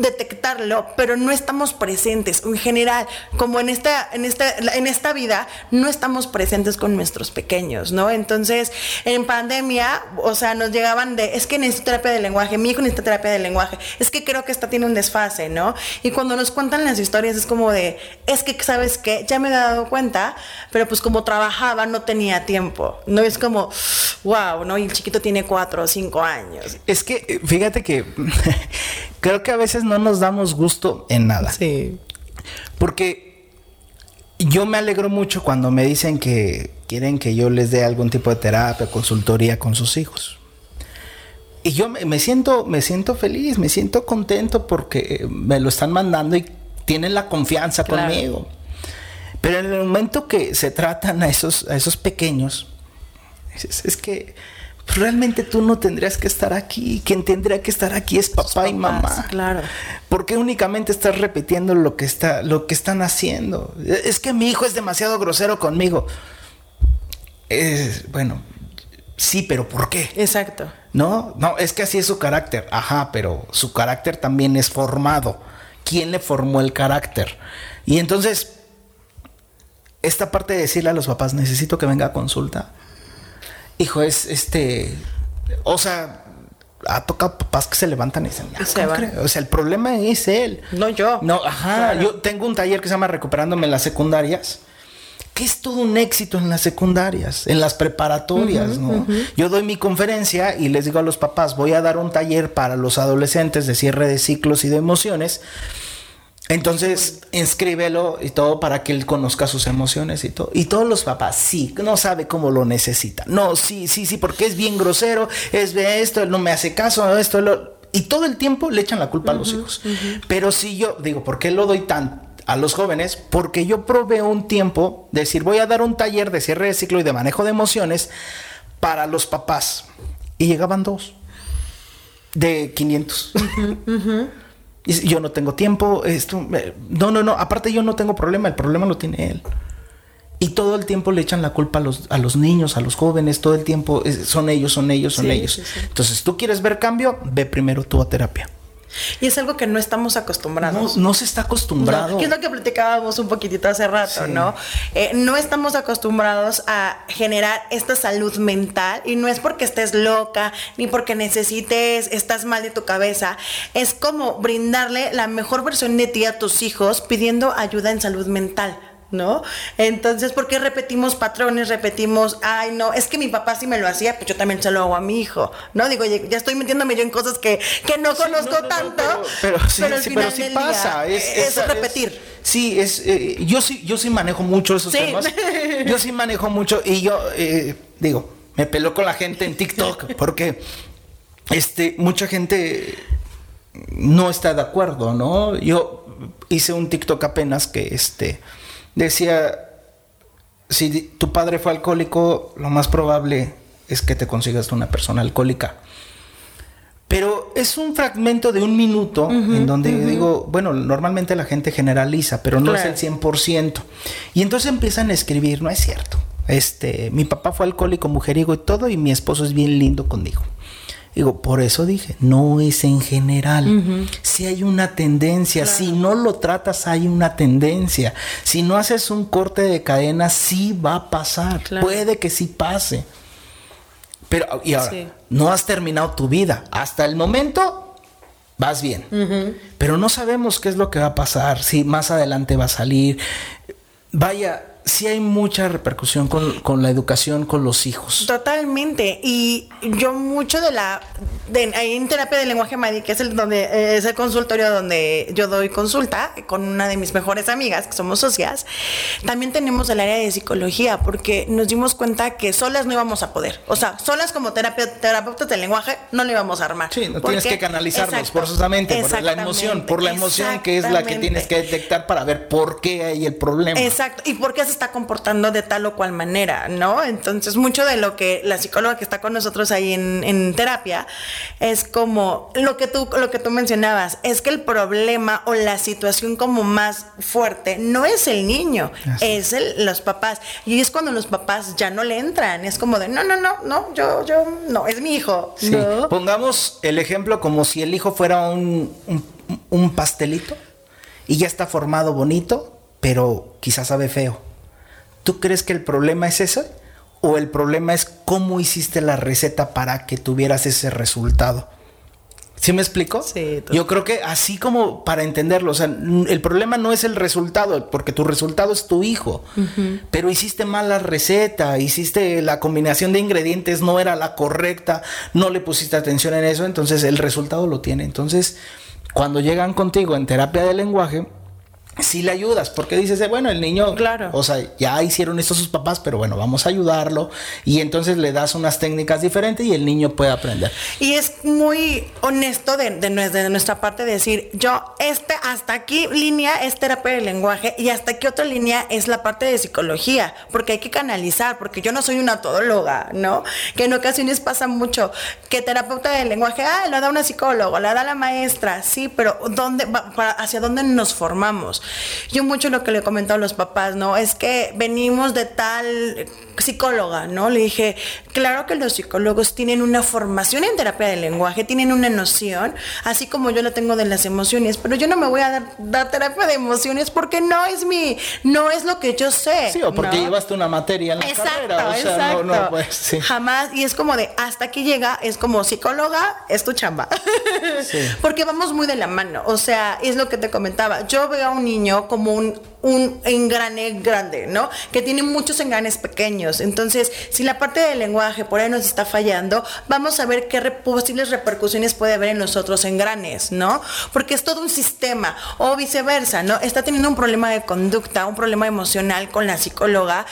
detectarlo, pero no estamos presentes. En general, como en esta, en esta, en esta vida, no estamos presentes con nuestros pequeños, ¿no? Entonces, en pandemia, o sea, nos llegaban de, es que necesito terapia de lenguaje, mi hijo necesita terapia de lenguaje, es que creo que esta tiene un desfase, ¿no? Y cuando nos cuentan las historias es como de, es que, ¿sabes qué? Ya me he dado cuenta, pero pues como trabajaba no tenía tiempo, ¿no? Es como, wow, ¿no? Y el chiquito tiene cuatro o cinco años. Es que, fíjate que (laughs) creo que a veces no nos damos gusto en nada. Sí. Porque yo me alegro mucho cuando me dicen que quieren que yo les dé algún tipo de terapia, consultoría con sus hijos. Y yo me, siento, me siento feliz, me siento contento porque me lo están mandando y tienen la confianza conmigo. Pero en el momento que se tratan a esos, a esos pequeños, es que realmente tú no tendrías que estar aquí. Quien tendría que estar aquí es papá y mamá. Claro. ¿Por qué únicamente estás repitiendo lo que está, lo que están haciendo? Es que mi hijo es demasiado grosero conmigo. bueno, sí, pero ¿por qué? Exacto. No, no, es que así es su carácter. Ajá, pero su carácter también es formado. ¿Quién le formó el carácter? Y entonces, esta parte de decirle a los papás, necesito que venga a consulta hijo, es este, o sea, ha tocado papás que se levantan y dicen, o sea, el problema es él. No yo. No, ajá, yo tengo un taller que se llama Recuperándome en las secundarias. Que es todo un éxito en las secundarias, en las preparatorias, ¿no? Yo doy mi conferencia y les digo a los papás, voy a dar un taller para los adolescentes de cierre de ciclos y de emociones entonces, inscríbelo y todo para que él conozca sus emociones y todo. Y todos los papás, sí, no sabe cómo lo necesita. No, sí, sí, sí, porque es bien grosero, es de esto, él no me hace caso, esto, lo... Y todo el tiempo le echan la culpa a los hijos. Pero si yo, digo, ¿por qué lo doy tan a los jóvenes? Porque yo proveo un tiempo de decir, voy a dar un taller de cierre de ciclo y de manejo de emociones para los papás. Y llegaban dos de 500 yo no tengo tiempo, esto, no, no, no, aparte yo no tengo problema, el problema lo tiene él. Y todo el tiempo le echan la culpa a los, a los niños, a los jóvenes, todo el tiempo son ellos, son ellos, son ellos. Entonces, tú quieres ver cambio, ve primero tú a terapia. Y es algo que no estamos acostumbrados. No, se está acostumbrado. que es lo que platicábamos un poquitito hace rato, ¿no? Eh, no estamos acostumbrados a generar esta salud mental y no es porque estés loca ni porque necesites, estás mal de tu cabeza. Es como brindarle la mejor versión de ti a tus hijos pidiendo ayuda en salud mental. ¿No? Entonces, ¿por qué repetimos patrones? Repetimos, ay, no, es que mi papá sí me lo hacía, pues yo también se lo hago a mi hijo, ¿no? Digo, ya estoy metiéndome yo en cosas que, no conozco tanto, pero, sí, pero sí pasa, es, repetir. sí, es, eh, yo sí, yo sí manejo mucho esos temas. (laughs) Yo sí manejo mucho y yo, eh, digo, me peló con la gente en TikTok (laughs) porque este, mucha gente no está de acuerdo, ¿no? Yo hice un TikTok apenas que este decía si tu padre fue alcohólico, lo más probable es que te consigas una persona alcohólica. Pero es un fragmento de un minuto en donde digo, bueno, normalmente la gente generaliza, pero no es el 100%. Y entonces empiezan a escribir, no es cierto. Este, mi papá fue alcohólico, mujeriego y todo, y mi esposo es bien lindo conmigo. Digo, por eso dije, no es en general. Si hay una tendencia, si no lo tratas, hay una tendencia. Si no haces un corte de cadena, sí va a pasar. Puede que sí pase. Pero, y ahora, no has terminado tu vida. Hasta el momento, vas bien. Pero no sabemos qué es lo que va a pasar, si más adelante va a salir. Vaya, sí hay mucha repercusión con, la educación con los hijos. Totalmente. Y yo mucho de la... De, en terapia de lenguaje Madi, que es el, donde, es el consultorio donde yo doy consulta con una de mis mejores amigas, que somos socias, también tenemos el área de psicología, porque nos dimos cuenta que solas no íbamos a poder. O sea, solas como terapia, terapeutas de lenguaje no lo íbamos a armar. Sí, no tienes que canalizarlos forzosamente por la emoción, por la emoción que es la que tienes que detectar para ver por qué hay el problema. Exacto. Y por qué se está comportando de tal o cual manera, ¿no? Entonces, mucho de lo que la psicóloga que está con nosotros ahí en, terapia es como lo que tú lo que tú mencionabas, es que el problema o la situación como más fuerte no es el niño, es el, los papás. Y es cuando los papás ya no le entran, es como de, no, no, no, no, yo yo no, es mi hijo. Pongamos el ejemplo como si el hijo fuera un, un pastelito y ya está formado bonito, pero quizás sabe feo. ¿Tú crees que el problema es eso? ¿O el problema es cómo hiciste la receta para que tuvieras ese resultado? ¿Sí me explico? Sí. Yo creo que así como para entenderlo, o sea, el problema no es el resultado, porque tu resultado es tu hijo, pero hiciste mal la receta, hiciste la combinación de ingredientes no era la correcta, no le pusiste atención en eso, entonces el resultado lo tiene. Entonces, cuando llegan contigo en terapia de lenguaje, si le ayudas, porque dices, bueno, el niño, claro. o sea, ya hicieron esto sus papás, pero bueno, vamos a ayudarlo y entonces le das unas técnicas diferentes y el niño puede aprender. Y es muy honesto de, nuestra parte decir, yo, este, hasta aquí línea es terapia de lenguaje y hasta aquí otra línea es la parte de psicología, porque hay que canalizar, porque yo no soy una todóloga, ¿no? Que en ocasiones pasa mucho, que terapeuta de lenguaje, ah, lo da una psicóloga, la da la maestra, sí, pero ¿dónde, hacia dónde nos formamos? Yo mucho lo que le he comentado a los papás, ¿no? Es que venimos de tal psicóloga, ¿no? Le dije, claro que los psicólogos tienen una formación en terapia del lenguaje, tienen una noción, así como yo la tengo de las emociones, pero yo no me voy a dar, terapia de emociones porque no es mi, no es lo que yo sé. Sí, o porque llevaste una materia en la carrera, o sea, no, no, pues, sí. Jamás, y es como de, hasta aquí llega, es como psicóloga, es tu chamba. Sí. (laughs) porque vamos muy de la mano, o sea, es lo que te comentaba, yo veo a un niño como un, un engrane grande, ¿no? Que tiene muchos engranes pequeños. Entonces, si la parte del lenguaje por ahí nos está fallando, vamos a ver qué posibles repercusiones puede haber en los otros engranes, ¿no? Porque es todo un sistema, o viceversa, ¿no? Está teniendo un problema de conducta, un problema emocional con la psicóloga.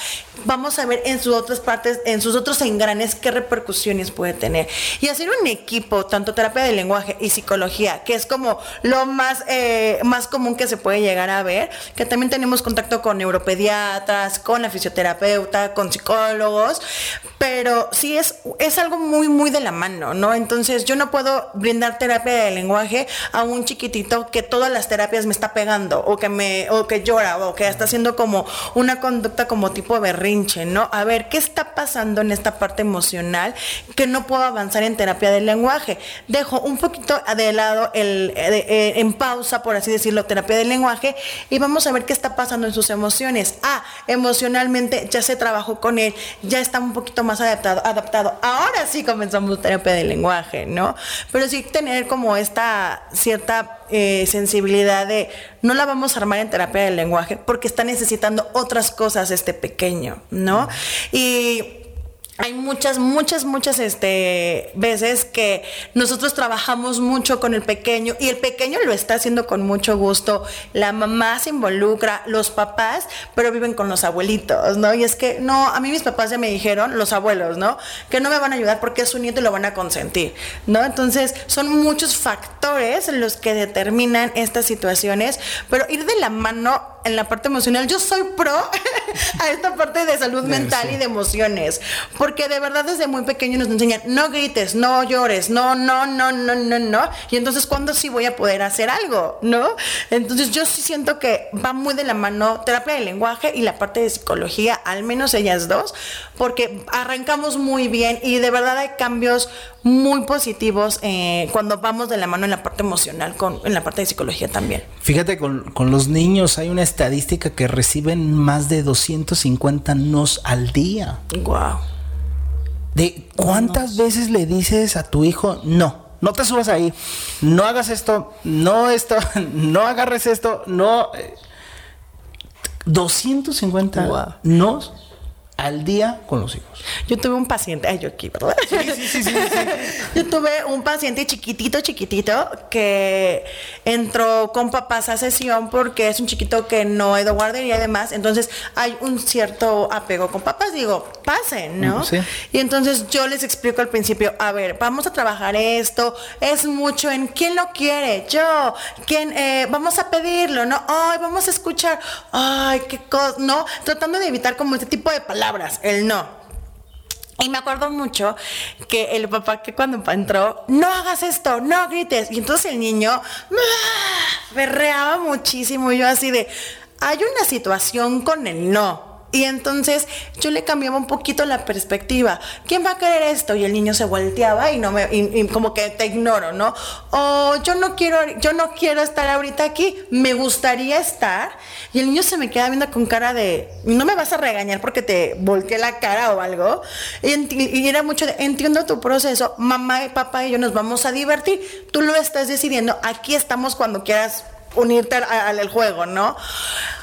Vamos a ver en sus otras partes, en sus otros engranes, qué repercusiones puede tener. Y hacer un equipo, tanto terapia de lenguaje y psicología, que es como lo más, eh, más común que se puede llegar a ver, que también tenemos contacto con neuropediatras, con la fisioterapeuta, con psicólogos, pero sí es, es algo muy, muy de la mano, ¿no? Entonces yo no puedo brindar terapia de lenguaje a un chiquitito que todas las terapias me está pegando o que me, o que llora o que está haciendo como una conducta como tipo berrinche, ¿no? A ver, ¿qué está pasando en esta parte emocional que no puedo avanzar en terapia del lenguaje? Dejo un poquito de lado el, eh, eh, en pausa, por así decirlo, terapia del lenguaje y vamos a ver qué está pasando en sus emociones. Ah, emocionalmente ya se trabajó con él, ya está un poquito más adaptado, adaptado. Ahora sí comenzamos terapia del lenguaje, ¿no? Pero sí tener como esta cierta eh, sensibilidad de no la vamos a armar en terapia del lenguaje porque está necesitando otras cosas este pequeño, ¿no? Y hay muchas, muchas, muchas este, veces que nosotros trabajamos mucho con el pequeño y el pequeño lo está haciendo con mucho gusto. La mamá se involucra, los papás, pero viven con los abuelitos, ¿no? Y es que, no, a mí mis papás ya me dijeron, los abuelos, ¿no? Que no me van a ayudar porque es su nieto y lo van a consentir, ¿no? Entonces, son muchos factores los que determinan estas situaciones, pero ir de la mano en la parte emocional, yo soy pro (laughs) a esta parte de salud mental y de emociones, porque de verdad desde muy pequeño nos enseñan, no grites, no llores, no, no, no, no, no, no, y entonces cuándo sí voy a poder hacer algo, ¿no? Entonces yo sí siento que va muy de la mano terapia del lenguaje y la parte de psicología, al menos ellas dos, porque arrancamos muy bien y de verdad hay cambios muy positivos eh, cuando vamos de la mano en la parte emocional, con, en la parte de psicología también. Fíjate, con, con los niños hay una estadística que reciben más de 250 nos al día. Wow. ¿De cuántas veces le dices a tu hijo no? No te subas ahí, no hagas esto, no esto, (laughs) no agarres esto, no. 250 wow. nos al día con los hijos. Yo tuve un paciente, ay, yo aquí, ¿verdad? Sí, sí, sí, sí, (laughs) Yo tuve un paciente chiquitito, chiquitito, que entró con papás a sesión porque es un chiquito que no ha ido a guardería y demás. Entonces hay un cierto apego con papás. Digo, pasen, ¿no? Sí. Y entonces yo les explico al principio, a ver, vamos a trabajar esto. Es mucho en quién lo quiere, yo, quién, eh, vamos a pedirlo, ¿no? Ay, vamos a escuchar, ay, qué cosa, ¿no? Tratando de evitar como este tipo de palabras el no. Y me acuerdo mucho que el papá que cuando entró, no hagas esto, no grites. Y entonces el niño berreaba muchísimo. Yo así de, hay una situación con el no. Y entonces yo le cambiaba un poquito la perspectiva. ¿Quién va a querer esto? Y el niño se volteaba y no me, y, como que te ignoro, ¿no? O yo no quiero, yo no quiero estar ahorita aquí, me gustaría estar. Y el niño se me queda viendo con cara de, no me vas a regañar porque te volteé la cara o algo. Y, y era mucho de, entiendo tu proceso, mamá y papá y yo nos vamos a divertir. Tú lo estás decidiendo, aquí estamos cuando quieras unirte al, juego, ¿no?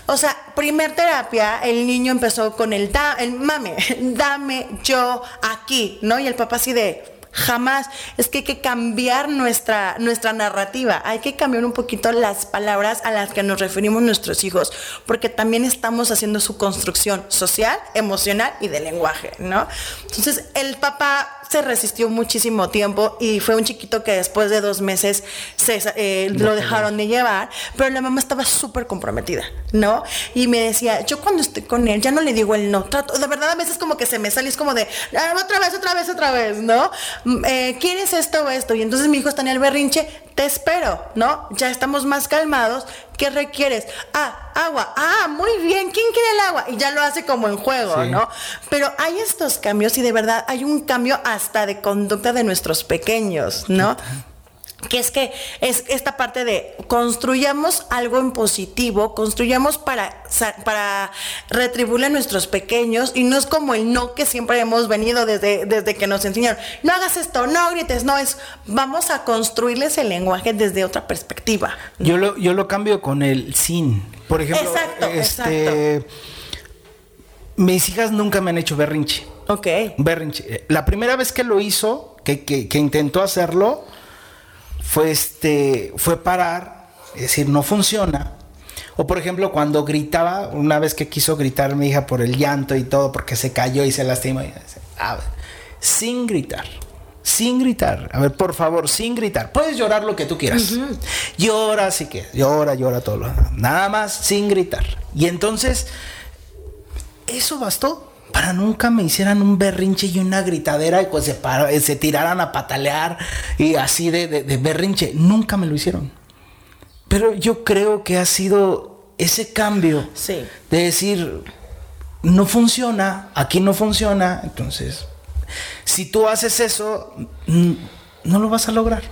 O sea, primer terapia, el niño empezó con el, da, el mame, dame yo aquí, ¿no? Y el papá así de, Jamás. Es que hay que cambiar nuestra, nuestra narrativa. Hay que cambiar un poquito las palabras a las que nos referimos nuestros hijos, porque también estamos haciendo su construcción social, emocional y de lenguaje, ¿no? Entonces, el papá se resistió muchísimo tiempo y fue un chiquito que después de dos meses se, eh, lo dejaron de llevar, pero la mamá estaba súper comprometida, ¿no? Y me decía, yo cuando estoy con él ya no le digo el no, trato, de verdad a veces como que se me sale, es como de, ah, otra vez, otra vez, otra vez, ¿no? Mm, eh, ¿Quieres esto o esto? Y entonces mi hijo está en el berrinche, te espero, ¿no? Ya estamos más calmados. ¿Qué requieres? Ah, agua. Ah, muy bien. ¿Quién quiere el agua? Y ya lo hace como en juego, ¿no? Pero hay estos cambios y de verdad hay un cambio hasta de conducta de nuestros pequeños, ¿no? Que es que es esta parte de construyamos algo en positivo, construyamos para, para retribuirle a nuestros pequeños y no es como el no que siempre hemos venido desde, desde que nos enseñaron, no hagas esto, no grites, no es, vamos a construirles el lenguaje desde otra perspectiva. Yo, lo, yo lo cambio con el sin, por ejemplo, exacto, este, mis hijas nunca me han hecho berrinche. Ok. Berrinche. La primera vez que lo hizo, que, que intentó hacerlo, fue, este, fue parar, es decir, no funciona. O por ejemplo, cuando gritaba, una vez que quiso gritar mi hija por el llanto y todo, porque se cayó y se lastimó, sin gritar, sin gritar. A ver, por favor, sin gritar. Puedes llorar lo que tú quieras. Llora si que llora, llora todo. Lo, nada más sin gritar. Y entonces, eso bastó para nunca me hicieran un berrinche y una gritadera y pues se, eh, se tiraran a patalear y así de, berrinche. Nunca me lo hicieron. Pero yo creo que ha sido ese cambio de decir, no funciona, aquí no funciona, entonces, si tú haces eso, no lo vas a lograr.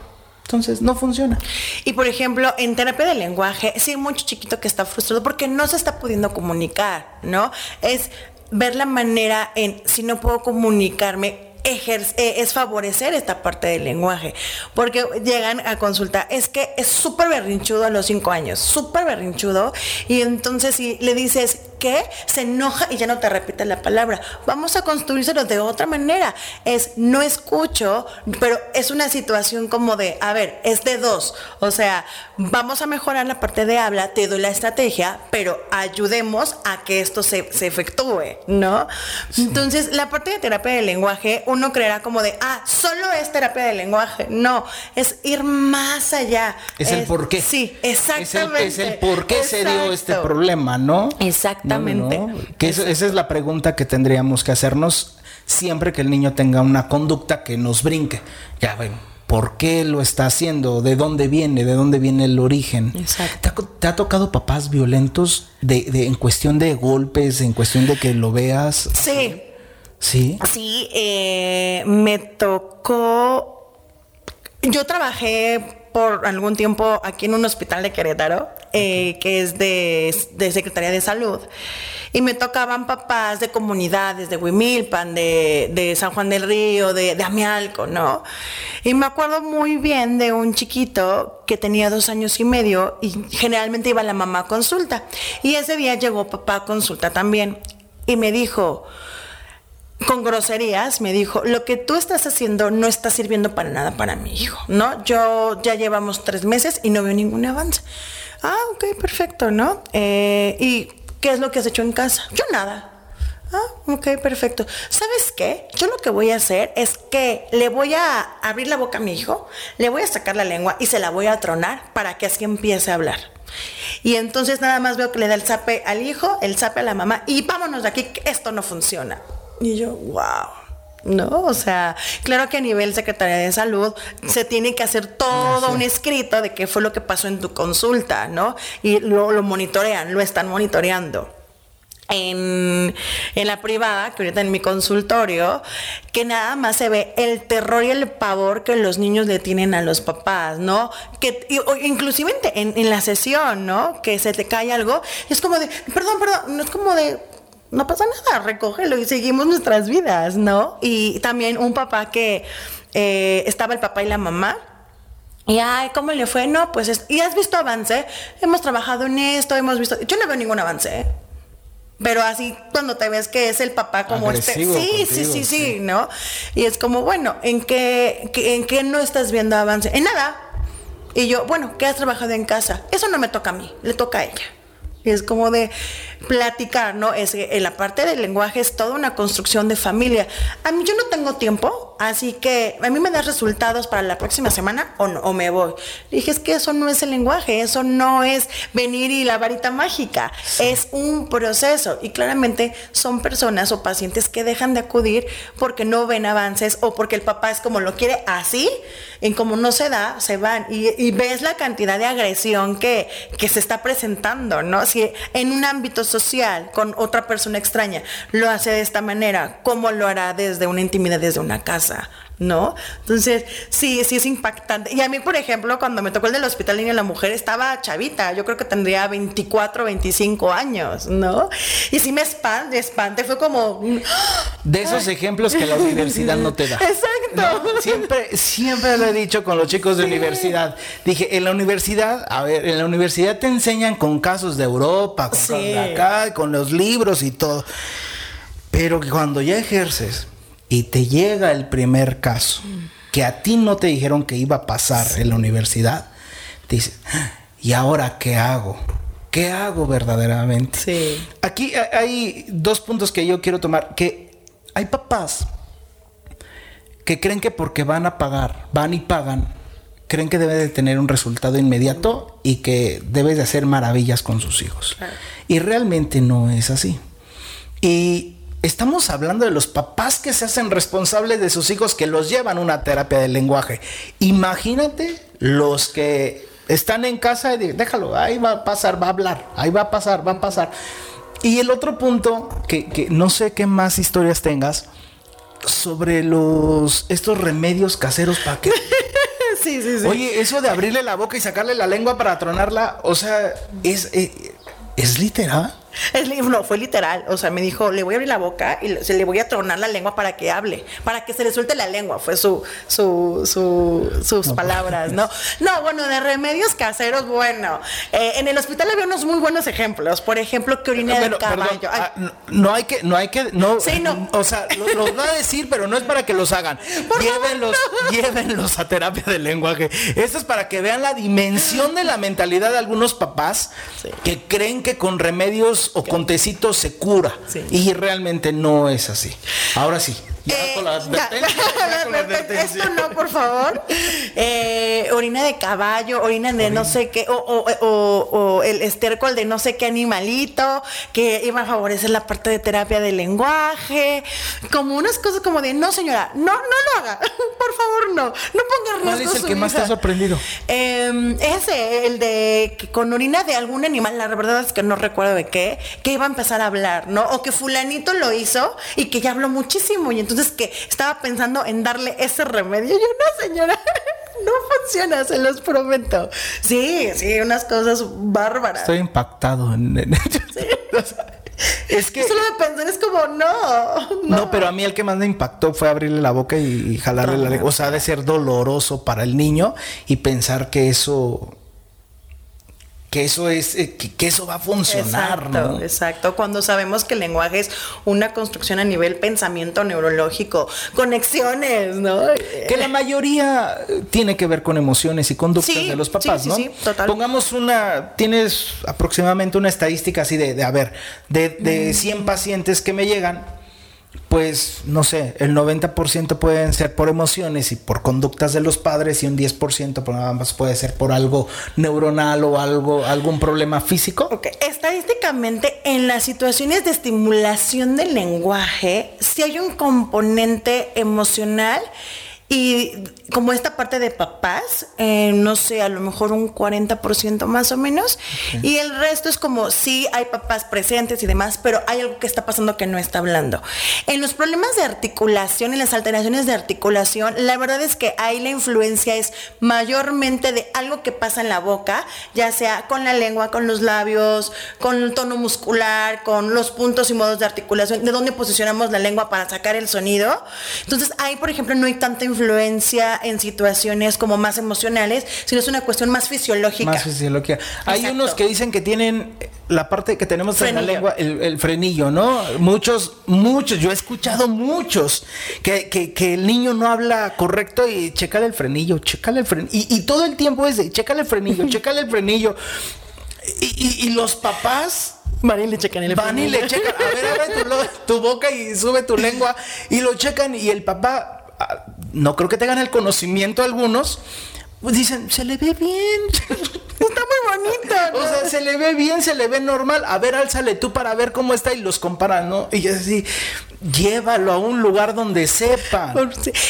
Entonces, no funciona. Y por ejemplo, en terapia de lenguaje, sí hay mucho chiquito que está frustrado porque no se está pudiendo comunicar, ¿no? Es ver la manera en, si no puedo comunicarme, eh, es favorecer esta parte del lenguaje. Porque llegan a consulta, es que es súper berrinchudo a los cinco años, súper berrinchudo. Y entonces si le dices, qué se enoja y ya no te repite la palabra. Vamos a construírselo de otra manera. Es no escucho, pero es una situación como de, a ver, es de dos. O sea, vamos a mejorar la parte de habla, te doy la estrategia, pero ayudemos a que esto se, se efectúe, ¿no? Entonces, la parte de terapia del lenguaje, uno creerá como de, ah, solo es terapia del lenguaje. No, es ir más allá. Es, el por qué. Sí, exactamente. Es el, por qué se dio este problema, ¿no? Exactamente. Que esa es la pregunta que tendríamos que hacernos siempre que el niño tenga una conducta que nos brinque. Ya ven, ¿por qué lo está haciendo? ¿De dónde viene? ¿De dónde viene el origen? Exacto. ¿Te ha, tocado papás violentos de, en cuestión de golpes, en cuestión de que lo veas? Sí. Sí. Sí, eh, me tocó. Yo trabajé por algún tiempo aquí en un hospital de Querétaro, eh, que es de, de, Secretaría de Salud. Y me tocaban papás de comunidades, de Huimilpan, de, de San Juan del Río, de, de, Amialco, ¿no? Y me acuerdo muy bien de un chiquito que tenía dos años y medio y generalmente iba la mamá a consulta. Y ese día llegó papá a consulta también. Y me dijo, con groserías me dijo, lo que tú estás haciendo no está sirviendo para nada para mi hijo, ¿no? Yo ya llevamos tres meses y no veo ningún avance. Ah, ok, perfecto, ¿no? Eh, ¿Y qué es lo que has hecho en casa? Yo nada. Ah, ok, perfecto. ¿Sabes qué? Yo lo que voy a hacer es que le voy a abrir la boca a mi hijo, le voy a sacar la lengua y se la voy a tronar para que así empiece a hablar. Y entonces nada más veo que le da el zape al hijo, el zape a la mamá y vámonos de aquí, que esto no funciona. Y yo, wow. ¿no? O sea, claro que a nivel Secretaría de Salud se tiene que hacer todo un escrito de qué fue lo que pasó en tu consulta, ¿no? Y lo, lo monitorean, lo están monitoreando. En, en, la privada, que ahorita en mi consultorio, que nada más se ve el terror y el pavor que los niños le tienen a los papás, ¿no? Que inclusive en, en la sesión, ¿no? Que se te cae algo, es como de, perdón, perdón, no es como de, no pasa nada, recógelo y seguimos nuestras vidas, ¿no? Y también un papá que eh, estaba el papá y la mamá. Y, ay, ¿cómo le fue? No, pues, ¿y has visto avance? Hemos trabajado en esto, hemos visto... Yo no veo ningún avance, ¿eh? Pero así cuando te ves que es el papá como este... Sí, sí, sí, sí, ¿no? Y es como, bueno, ¿en qué, ¿en qué no estás viendo avance? En nada. Y yo, bueno, ¿qué has trabajado en casa? Eso no me toca a mí, le toca a ella. Es como de platicar, ¿no? Es en la parte del lenguaje es toda una construcción de familia. A mí yo no tengo tiempo, así que a mí me das resultados para la próxima semana o, no, o me voy. dije, es que eso no es el lenguaje, eso no es venir y la varita mágica, es un proceso. Y claramente son personas o pacientes que dejan de acudir porque no ven avances o porque el papá es como lo quiere así, en como no se da, se van. Y, y ves la cantidad de agresión que, que se está presentando, ¿no? Si en un ámbito social con otra persona extraña lo hace de esta manera, ¿cómo lo hará desde una intimidad, desde una casa? ¿No? Entonces, sí, sí es impactante. Y a mí, por ejemplo, cuando me tocó el del Hospital Niño de la Mujer, estaba chavita, yo creo que tendría 24, 25 años, ¿no? Y sí me espante, espante, fue como... De esos ejemplos que la universidad no te da. Exacto. Siempre, siempre lo he dicho con los chicos de universidad. Dije, en la universidad, a ver, en la universidad te enseñan con casos de Europa, con casos de acá, con los libros y todo. Pero cuando ya ejerces, y te llega el primer caso que a ti no te dijeron que iba a pasar en la universidad, te dices, ¿y ahora qué hago? ¿Qué hago verdaderamente? Sí. Aquí hay dos puntos que yo quiero tomar, que hay papás que creen que porque van a pagar, van y pagan, creen que debe de tener un resultado inmediato y que debes de hacer maravillas con sus hijos. Y realmente no es así. Y Estamos hablando de los papás que se hacen responsables de sus hijos que los llevan a una terapia del lenguaje. Imagínate los que están en casa y dicen, déjalo, ahí va a pasar, va a hablar, ahí va a pasar, va a pasar. Y el otro punto, que, no sé qué más historias tengas, sobre los estos remedios caseros para que... (laughs) sí, sí, sí. Oye, eso de abrirle la boca y sacarle la lengua para tronarla, o sea, es, eh, es literal. Es, no, fue literal. O sea, me dijo, le voy a abrir la boca y le- se le voy a tronar la lengua para que hable, para que se le suelte la lengua. Fue su, su, su- sus palabras, ¿no? No, bueno, de remedios caseros, bueno. eh, en el hospital había unos muy buenos ejemplos. Por ejemplo, que orina Bueno, de caballo. perdón, ah, no, no hay que, no hay que, no, Sí, no. o sea, lo- los va a decir, pero no es para que los hagan. (laughs) llévenlos, llévenlos a terapia de lenguaje. Esto es para que vean la dimensión de la mentalidad de algunos papás Sí. que creen que con remedios o con tecitos se cura. Sí. Y realmente no es así. Ahora sí. Ya Eh, con la ya, advertencia, ya con la (laughs) advertencia. Esto no, por favor. Eh, orina de caballo, orina de no sé qué, o, o- o- o el estiércol de no sé qué animalito, que iba a favorecer la parte de terapia del lenguaje, como unas cosas como de, no señora, no, no lo haga, (laughs) por favor no, no ponga en ¿Cuál riesgo es el su que más te vida". ha sorprendido? Eh, ese, el de que con orina de algún animal, la verdad es que no recuerdo de qué, que iba a empezar a hablar, ¿no? O que fulanito lo hizo y que ya habló muchísimo y entonces que estaba pensando en darle ese remedio. Yo no, señora, (laughs) no funciona, se los prometo. Sí, sí, unas cosas bárbaras. Estoy impactado. en- en- (laughs) (laughs) es que... Solo de pensar es como, no, no. No, pero a mí el que más me impactó fue abrirle la boca y, y jalarle la lengua. O sea, de ser doloroso para el niño y pensar que eso. Que eso es. eh, que, que eso va a funcionar, Exacto, ¿no? exacto. Cuando sabemos que el lenguaje es una construcción a nivel pensamiento neurológico, conexiones, ¿no? Que la mayoría eh, tiene que ver con emociones y conductas Sí, de los papás, sí, sí, ¿no? sí, total. Pongamos una, tienes aproximadamente una estadística así de, de a ver, de, de 100 pacientes que me llegan, pues no sé, el 90% pueden ser por emociones y por conductas de los padres y un 10% por nada más puede ser por algo neuronal o algo, algún problema físico. Ok, estadísticamente en las situaciones de estimulación del lenguaje, si hay un componente emocional y como esta parte de papás, eh, no sé, a lo mejor un 40% más o menos, y el resto es como sí hay papás presentes y demás, pero hay algo que está pasando que no está hablando. En los problemas de articulación, en las alteraciones de articulación, la verdad es que ahí la influencia es mayormente de algo que pasa en la boca, ya sea con la lengua, con los labios, con el tono muscular, con los puntos y modos de articulación, de dónde posicionamos la lengua para sacar el sonido. Entonces ahí, por ejemplo, no hay tanta influencia en situaciones como más emocionales, sino es una cuestión más fisiológica. Más fisiología. Hay Exacto. unos que dicen que tienen la parte que tenemos en la lengua, el, el frenillo, ¿no? Muchos, muchos, yo he escuchado muchos que, que- que el niño no habla correcto y chécale el frenillo, chécale el frenillo. Y, y todo el tiempo es de chécale el frenillo, (laughs) chécale el frenillo. Y, y- y los papás Van y le checan el van y le checan, a ver, abre tu, boca y sube tu lengua y lo checan y el papá, no creo que tengan el conocimiento algunos, pues dicen, se le ve bien. (laughs) Está muy bonito. ¿no? O sea, se le ve bien, se le ve normal. A ver, álzale tú para ver cómo está y los comparan, ¿no? Y así, llévalo a un lugar donde sí.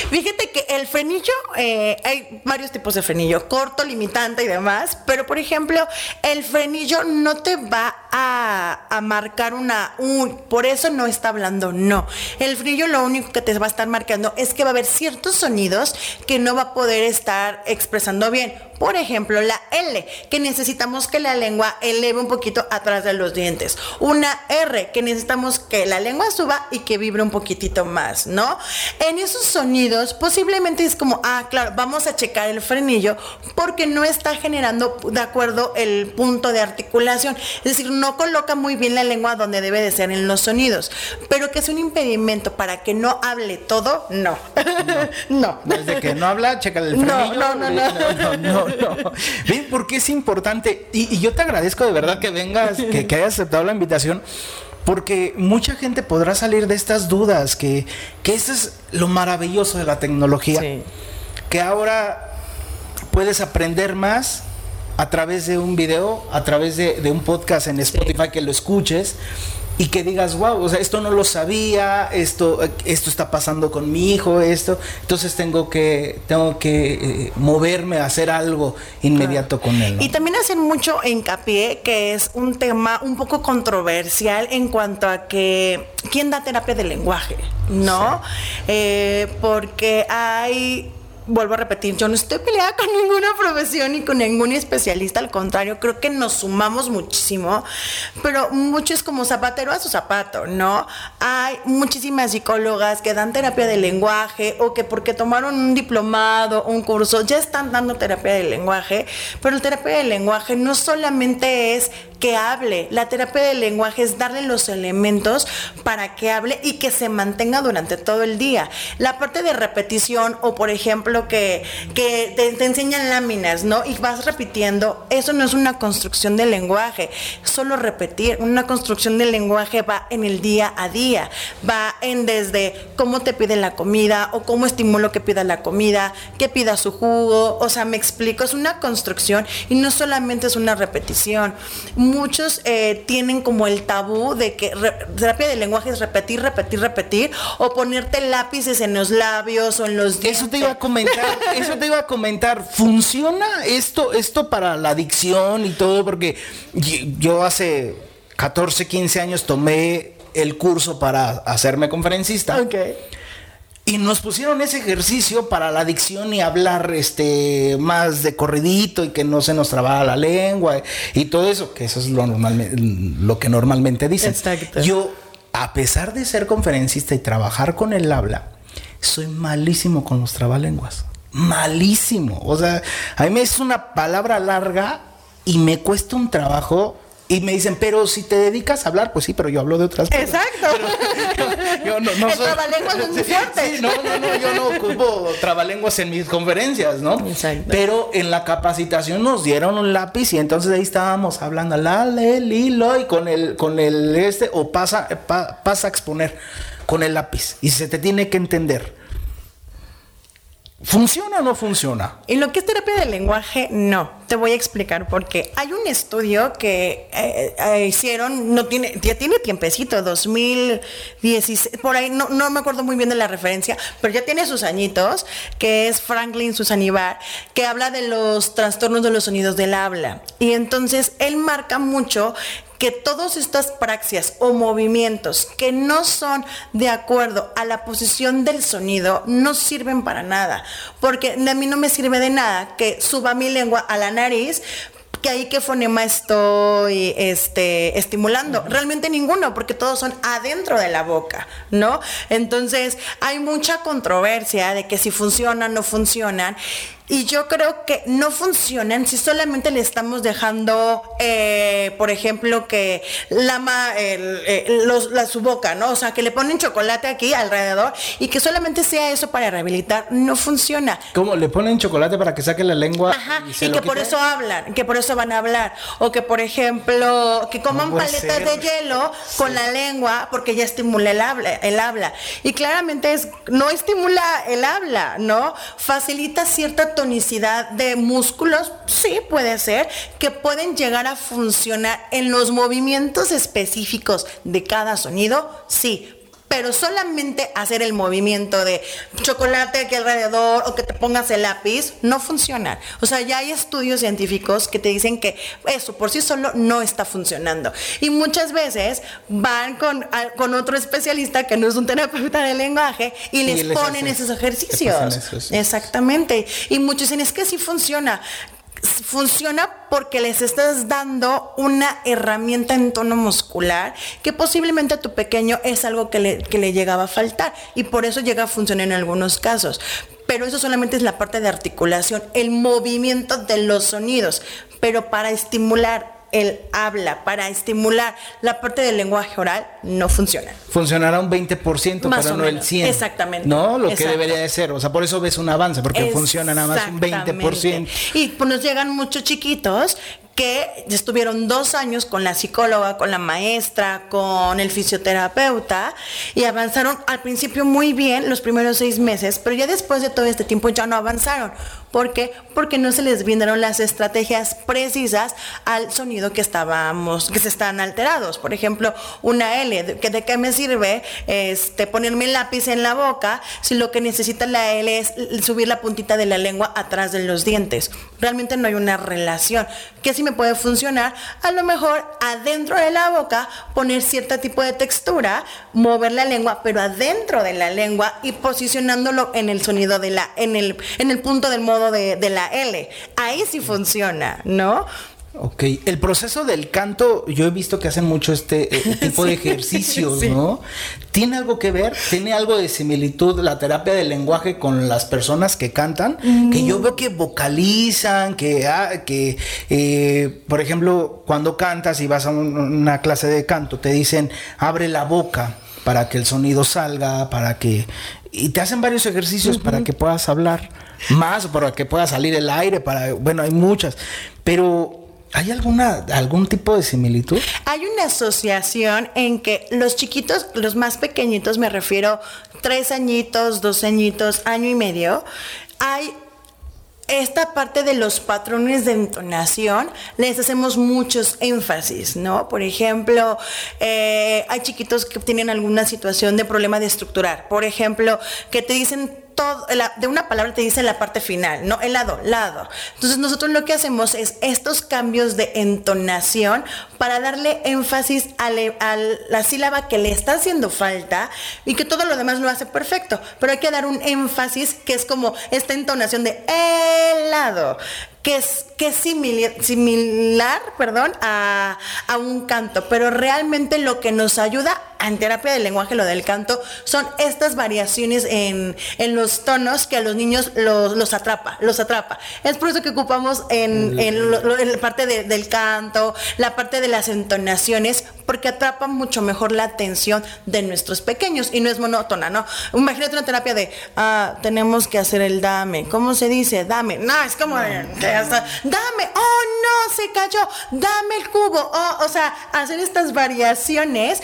Fíjate que el frenillo, eh, hay varios tipos de frenillo, corto, limitante y demás, pero por ejemplo, el frenillo no te va a, a marcar una, un, por eso no está hablando, no. El frenillo lo único que te va a estar marcando es que va a haber ciertos sonidos que no va a poder estar expresando bien. Por ejemplo, la L, que necesitamos que la lengua eleve un poquito atrás de los dientes. Una R, que necesitamos que la lengua suba y que vibre un poquitito más, ¿no? En esos sonidos, posiblemente es como, ah, claro, vamos a checar el frenillo porque no está generando de acuerdo el punto de articulación. Es decir, no coloca muy bien la lengua donde debe de ser en los sonidos. Pero que es un impedimento para que no hable todo, no. No. (laughs) Desde que no habla, chécale el No, frenillo. no, no, no. no, no, no. (laughs) ¿Ven por qué es importante? Y, y yo te agradezco de verdad que vengas, que, que hayas aceptado la invitación. Porque mucha gente podrá salir de estas dudas, que, que eso es lo maravilloso de la tecnología. Sí. Que ahora puedes aprender más a través de un video, a través de, de un podcast en Spotify que lo escuches y que digas, wow, o sea, esto no lo sabía, esto, esto está pasando con mi hijo, esto, entonces tengo que, tengo que eh, moverme a hacer algo inmediato con él. ¿no? Y también hacen mucho hincapié que es un tema un poco controversial en cuanto a que quién da terapia de lenguaje, ¿no? Eh, porque hay vuelvo a repetir, yo no estoy peleada con ninguna profesión ni con ningún especialista, al contrario, creo que nos sumamos muchísimo, pero mucho es como zapatero a su zapato, ¿no? Hay muchísimas psicólogas que dan terapia de lenguaje o que porque tomaron un diplomado, un curso, ya están dando terapia de lenguaje, pero la terapia de lenguaje no solamente es que hable. La terapia del lenguaje es darle los elementos para que hable y que se mantenga durante todo el día. La parte de repetición o, por ejemplo, que, que te, enseñan láminas, ¿no? Y vas repitiendo, eso no es una construcción del lenguaje, solo repetir. Una construcción del lenguaje va en el día a día, va en desde cómo te pide la comida o cómo estimulo que pida la comida, que pida su jugo, o sea, me explico, es una construcción y no solamente es una repetición muchos eh, tienen como el tabú de que terapia de lenguaje es repetir, repetir, repetir, o ponerte lápices en los labios o en los dientes. Eso te iba a comentar, eso te iba a comentar. ¿Funciona esto, esto para la adicción y todo? Porque yo hace 14, 15 años tomé el curso para hacerme conferencista. Okay. Y nos pusieron ese ejercicio para la adicción y hablar este más de corridito y que no se nos trabara la lengua y todo eso, que eso es lo normal, lo que normalmente dicen. Exacto. Yo, a pesar de ser conferencista y trabajar con el habla, soy malísimo con los trabalenguas. Malísimo. O sea, a mí me es una palabra larga y me cuesta un trabajo y me dicen, pero si te dedicas a hablar, pues sí, pero yo hablo de otras cosas. Exacto. (laughs) yo, no, no El trabalenguas es muy fuerte. Sí, no, no, no, yo no ocupo trabalenguas en mis conferencias, ¿no? Exacto. Pero en la capacitación nos dieron un lápiz y entonces ahí estábamos hablando la, le, lilo y con el, con el este, o pasa, pasa a exponer con el lápiz y se te tiene que entender. ¿Funciona o no funciona? Y lo que es terapia del lenguaje, no. Te voy a explicar por qué. Hay un estudio que eh, eh, hicieron, no tiene, ya tiene tiempecito, 2016, por ahí, no, no me acuerdo muy bien de la referencia, pero ya tiene sus añitos, que es Franklin Susanibar, que habla de los trastornos de los sonidos del habla. Y entonces él marca mucho que todas estas praxias o movimientos que no son de acuerdo a la posición del sonido no sirven para nada, porque a mí no me sirve de nada que suba mi lengua a la nariz que ahí qué fonema estoy este, estimulando. Realmente ninguno, porque todos son adentro de la boca, ¿no? Entonces hay mucha controversia de que si funcionan, no funcionan. Y yo creo que no funcionan si solamente le estamos dejando, eh, por ejemplo, que lama eh, la, su boca, ¿no? O sea, que le ponen chocolate aquí alrededor y que solamente sea eso para rehabilitar. No funciona. ¿Cómo? ¿Le ponen chocolate para que saque la lengua? Ajá, y, que por eso hablan, que por eso van a hablar. O que, por ejemplo, que coman paletas de hielo con la lengua porque ya estimula el habla, el habla. Y claramente es, no estimula el habla, ¿no? Facilita cierta tonicidad de músculos, sí puede ser, que pueden llegar a funcionar en los movimientos específicos de cada sonido, sí, pero solamente hacer el movimiento de chocolate aquí alrededor o que te pongas el lápiz no funciona. O sea, ya hay estudios científicos que te dicen que eso por sí solo no está funcionando. Y muchas veces van con, con otro especialista que no es un terapeuta de lenguaje y les, ponen esos ejercicios. Exactamente. Y muchos dicen, es que sí funciona funciona porque les estás dando una herramienta en tono muscular que posiblemente a tu pequeño es algo que le, que le llegaba a faltar y por eso llega a funcionar en algunos casos. Pero eso solamente es la parte de articulación, el movimiento de los sonidos. Pero para estimular el habla, para estimular la parte del lenguaje oral, no funciona. Funcionará un 20%, Más pero no el 100%. Exactamente. No, lo que debería de ser. O sea, por eso ves un avance, porque funciona nada más un 20%. Y pues nos llegan muchos chiquitos que estuvieron dos años con la psicóloga, con la maestra, con el fisioterapeuta y avanzaron al principio muy bien los primeros seis meses, pero ya después de todo este tiempo ya no avanzaron ¿Por qué? Porque no se les brindaron las estrategias precisas al sonido que estábamos, que se están alterados. Por ejemplo, una L, ¿de qué me sirve este, ponerme el lápiz en la boca si lo que necesita la L es subir la puntita de la lengua atrás de los dientes? Realmente no hay una relación. ¿Qué sí me puede funcionar? A lo mejor adentro de la boca poner cierto tipo de textura, mover la lengua, pero adentro de la lengua y posicionándolo en el sonido de la, en el, en el punto del modo de, de la L. Ahí sí funciona, ¿no? Ok, el proceso del canto, yo he visto que hacen mucho este, eh, (laughs) tipo de ejercicios, ¿no? ¿Tiene algo que ver? ¿Tiene algo de similitud la terapia del lenguaje con las personas que cantan? Que yo veo que vocalizan, que, ah, que eh, por ejemplo, cuando cantas y vas a una clase de canto, te dicen, abre la boca para que el sonido salga, para que... Y te hacen varios ejercicios para que puedas hablar más, para que pueda salir el aire, para... Bueno, hay muchas, pero ¿Hay alguna, algún tipo de similitud? Hay una asociación en que los chiquitos, los más pequeñitos, me refiero tres añitos, dos añitos, año y medio, hay esta parte de los patrones de entonación les hacemos muchos énfasis, ¿no? Por ejemplo, eh, hay chiquitos que tienen alguna situación de problema de estructurar. Por ejemplo, que te dicen de una palabra te dice la parte final, ¿no? El lado, lado. Entonces nosotros lo que hacemos es estos cambios de entonación para darle énfasis a, la sílaba que le está haciendo falta y que todo lo demás lo hace perfecto. Pero hay que dar un énfasis que es como esta entonación de helado que es, que es similar, perdón, a, a, un canto, pero realmente lo que nos ayuda en terapia del lenguaje, lo del canto, son estas variaciones en, en los tonos que a los niños los, los, atrapa, los atrapa. Es por eso que ocupamos en, en, la parte del canto, la parte de las entonaciones, porque atrapa mucho mejor la atención de nuestros pequeños y no es monótona, ¿no? Imagínate una terapia de, ah, tenemos que hacer el dame, ¿cómo se dice? Dame, no, es como de, dame, oh no, se cayó, dame el cubo, oh, o sea, hacer estas variaciones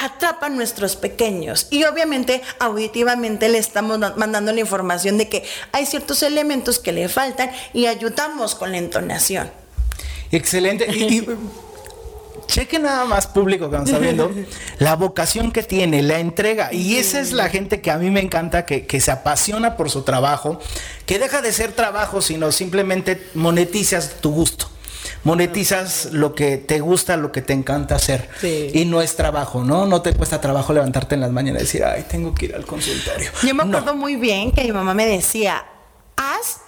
atrapan nuestros pequeños y obviamente auditivamente le estamos mandando la información de que hay ciertos elementos que le faltan y ayudamos con la entonación. Excelente. Y, (laughs) cheque nada más público que nos está viendo, la vocación que tiene, la entrega. Y esa es la gente que a mí me encanta, que, que, se apasiona por su trabajo, que deja de ser trabajo, sino simplemente monetizas tu gusto monetizas lo que te gusta, lo que te encanta hacer. Y no es trabajo, ¿no? No te cuesta trabajo levantarte en las mañanas y decir, ay, tengo que ir al consultorio. Yo me acuerdo muy bien que mi mamá me decía, haz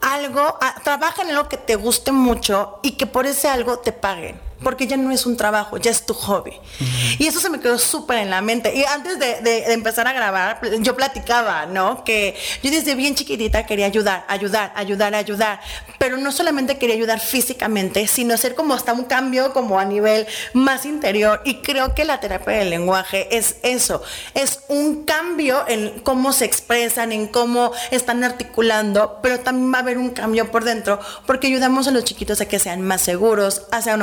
algo, trabaja en algo que te guste mucho y que por ese algo te paguen porque ya no es un trabajo, ya es tu hobby. Y eso se me quedó súper en la mente. Y antes de, empezar a grabar, yo platicaba, ¿no? Que yo desde bien chiquitita quería ayudar, ayudar, ayudar, ayudar. Pero no solamente quería ayudar físicamente, sino hacer como hasta un cambio como a nivel más interior. Y creo que la terapia del lenguaje es eso, es un cambio en cómo se expresan, en cómo están articulando, pero también va a haber un cambio por dentro, porque ayudamos a los chiquitos a que sean más seguros, a ser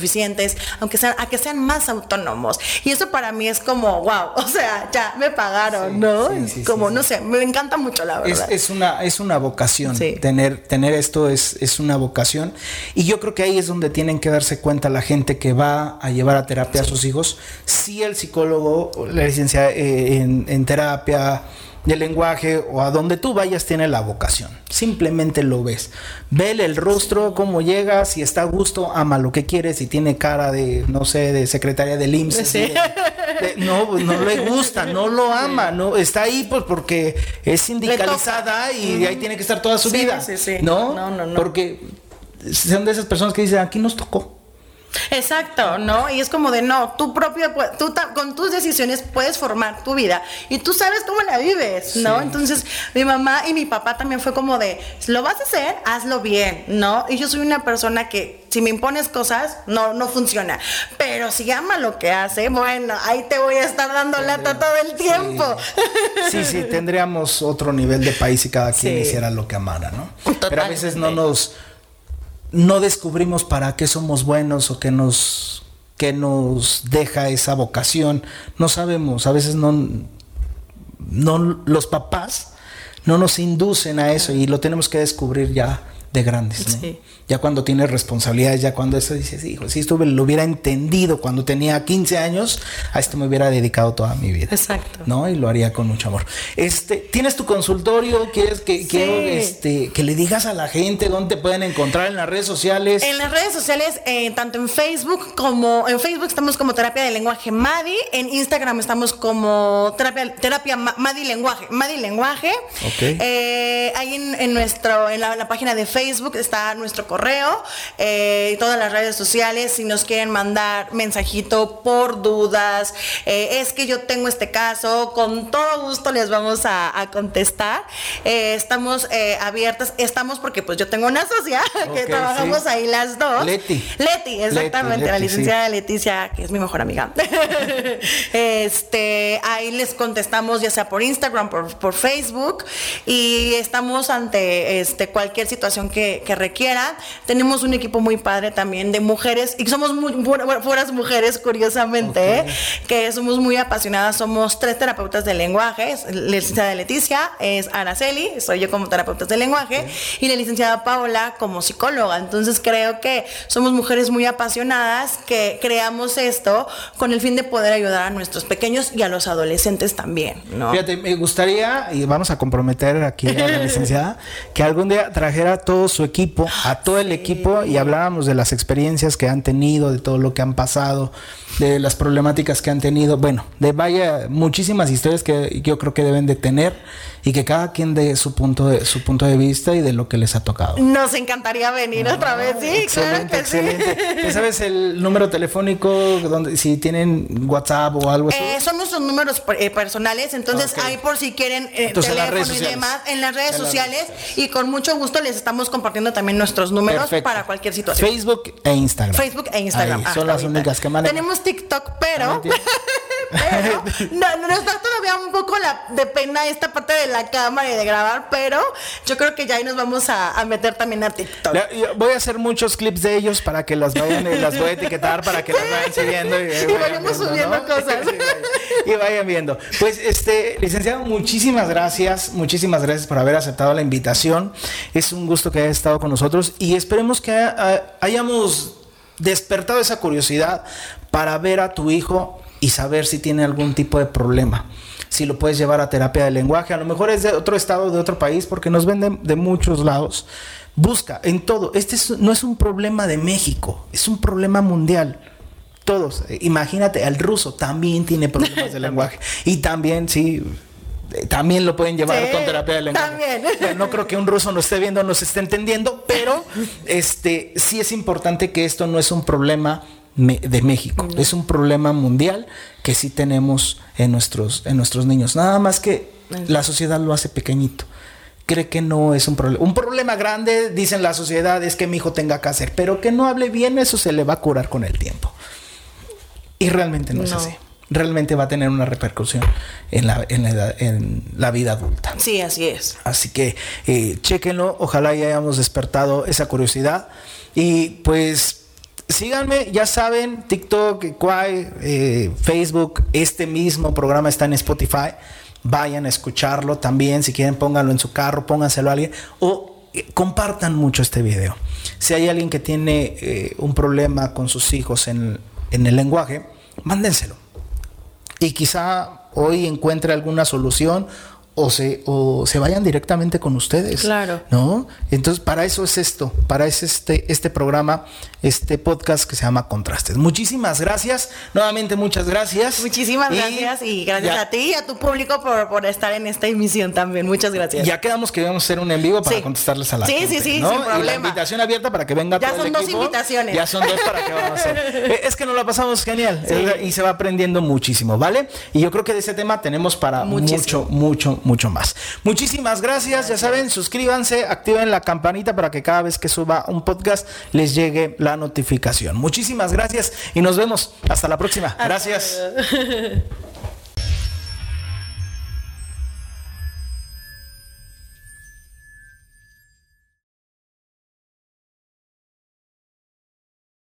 autosuficientes aunque sean, a que sean más autónomos. Y eso para mí es como, wow, (laughs) o sea, ya me pagaron, ¿no? como, no sé, me encanta mucho la verdad. Es, una, es una vocación, tener, tener esto es, es una vocación. Y yo creo que ahí es donde tienen que darse cuenta la gente que va a llevar a terapia a sus hijos, si el psicólogo, la licencia eh, en, en terapia, del lenguaje o a donde tú vayas tiene la vocación. Simplemente lo ves. Vele el rostro, cómo llega, si está a gusto, ama lo que quiere, si tiene cara de, no sé, de secretaria del IMSS. no, no le gusta, no lo ama, no está ahí pues porque es sindicalizada y ahí tiene que estar toda su vida. ¿no? No, no, no. Porque son de esas personas que dicen, aquí nos tocó. Exacto, ¿no? Y es como de no, tú propio, tú con tus decisiones puedes formar tu vida y tú sabes cómo la vives, ¿no? Entonces, mi mamá y mi papá también fue como de, lo vas a hacer, hazlo bien, ¿no? Y yo soy una persona que si me impones cosas, no, no funciona. Pero si ama lo que hace, bueno, ahí te voy a estar dando lata todo el tiempo. Sí, sí, tendríamos otro nivel de país si cada quien hiciera lo que amara, ¿no? Pero a veces no nos no descubrimos para qué somos buenos o qué nos, qué nos deja esa vocación. No sabemos, a veces no, no los papás no nos inducen a eso y lo tenemos que descubrir ya de grandes. ¿no? Sí. Ya cuando tienes responsabilidades, ya cuando eso dices, hijo, si esto lo hubiera entendido cuando tenía 15 años, a esto me hubiera dedicado toda mi vida. Exacto. ¿No? Y lo haría con mucho amor. Este, ¿tienes tu consultorio? ¿Quieres que, Sí. este, que le digas a la gente dónde te pueden encontrar en las redes sociales? En las redes sociales, eh, tanto en Facebook como en Facebook estamos como terapia de lenguaje Madi, en Instagram estamos como terapia, terapia Ma- Madi Lenguaje, Madi Lenguaje. Ok. Eh, ahí en, en nuestro, en la, la página de Facebook está nuestro correo, eh, y todas las redes sociales, si nos quieren mandar mensajito por dudas, eh, es que yo tengo este caso, con todo gusto les vamos a, a contestar. Eh, estamos eh, abiertas, estamos porque pues yo tengo una socia (laughs) que trabajamos sí. ahí las dos. Leti. Leti, exactamente, Leti, la sí. licenciada Leticia, que es mi mejor amiga. (laughs) este, ahí les contestamos ya sea por Instagram, por, por Facebook, y estamos ante este, cualquier situación que, que requieran. Tenemos un equipo muy padre también de mujeres, y somos muy puras mujeres, curiosamente, ¿eh? que somos muy apasionadas. Somos tres terapeutas de lenguaje, la licenciada Leticia, es Araceli, soy yo como terapeuta de lenguaje, y la licenciada Paola como psicóloga. Entonces creo que somos mujeres muy apasionadas que creamos esto con el fin de poder ayudar a nuestros pequeños y a los adolescentes también, ¿no? Fíjate, me gustaría, y vamos a comprometer aquí a la (laughs) licenciada, que algún día trajera todo su equipo, a todo el equipo, y habláramos de las experiencias que han tenido, de todo lo que han pasado, de las problemáticas que han tenido. Bueno, de vaya, muchísimas historias que yo creo que deben de tener y que cada quien dé su punto de, su punto de vista y de lo que les ha tocado. Nos encantaría venir otra vez, sí, claro excelente, que excelente. sí. ¿Ya sabes el número telefónico donde si tienen WhatsApp o algo así? Eh, son nuestros números eh, personales, entonces Ok. ahí por si quieren eh, Entonces, teléfono y demás, en las redes En las sociales redes y con mucho gusto les estamos compartiendo también nuestros números Perfecto. para cualquier situación. Facebook e Instagram. Facebook e Instagram. Ahí, hasta son las ahorita. únicas que manejan. Tenemos TikTok, Ah, pero. (laughs) pero (laughs) no, no, nos da todavía un poco la, de pena esta parte de la cámara y de grabar, pero yo creo que ya ahí nos vamos a, a meter también a TikTok. Voy a hacer muchos clips de ellos para que las vayan y las voy a etiquetar para que las vayan siguiendo y, Y vayan vayamos subiendo cosas. (laughs) Y vayan viendo. Pues este, licenciado, muchísimas gracias, muchísimas gracias por haber aceptado la invitación. Es un gusto que haya estado con nosotros y esperemos que hayamos despertado esa curiosidad para ver a tu hijo y saber si tiene algún tipo de problema. Si lo puedes llevar a terapia de lenguaje, a lo mejor es de otro estado, de otro país, porque nos venden de muchos lados. Busca en todo. Este es- no es un problema de México, es un problema mundial. Todos, eh, imagínate, el ruso también tiene problemas de (laughs) lenguaje. Y también, sí, eh, también lo pueden llevar Sí, con terapia de lenguaje. también. No creo que un ruso nos esté viendo, nos esté entendiendo, pero (laughs) este sí es importante que esto no es un problema de México, es un problema mundial que sí tenemos en nuestros, en nuestros niños. Nada más que la sociedad lo hace pequeñito. Cree que no es un problema. Un problema grande, dicen la sociedad, es que mi hijo tenga cáncer, pero que no hable bien, eso se le va a curar con el tiempo. Y realmente no, es así. Realmente va a tener una repercusión en la, en la edad- en la vida adulta. Sí, así es. Así que eh, chéquenlo, ojalá ya hayamos despertado esa curiosidad. Y pues síganme, ya saben, TikTok, Quai, eh, Facebook, este mismo programa está en Spotify. Vayan a escucharlo también, si quieren pónganlo en su carro, pónganselo a alguien o eh, compartan mucho este video. Si hay alguien que tiene eh, un problema con sus hijos en, en el lenguaje, mándenselo y quizá hoy encuentre alguna solución o se, o se vayan directamente con ustedes. Claro. ¿No? Entonces, para eso es esto, para es este, este programa, este podcast que se llama Contrastes. Muchísimas gracias. Nuevamente, muchas gracias. Muchísimas Y gracias y gracias ya- a ti y a tu público por, por estar en esta emisión también. Muchas gracias. Ya quedamos que íbamos a hacer un en vivo para Sí. contestarles a la Sí, gente, sí, sí, ¿no? sin Y la problema. invitación abierta para que venga Ya todo el son dos invitaciones. Ya son dos para que vamos a hacer. (laughs) Eh, Es que nos la pasamos genial y se va aprendiendo muchísimo, ¿vale? Y yo creo que de ese tema tenemos para Muchísimo. mucho, mucho, mucho más. Muchísimas gracias. Ya saben, suscríbanse, activen la campanita para que cada vez que suba un podcast les llegue la notificación. Muchísimas gracias y nos vemos. Hasta la próxima. Gracias. (laughs)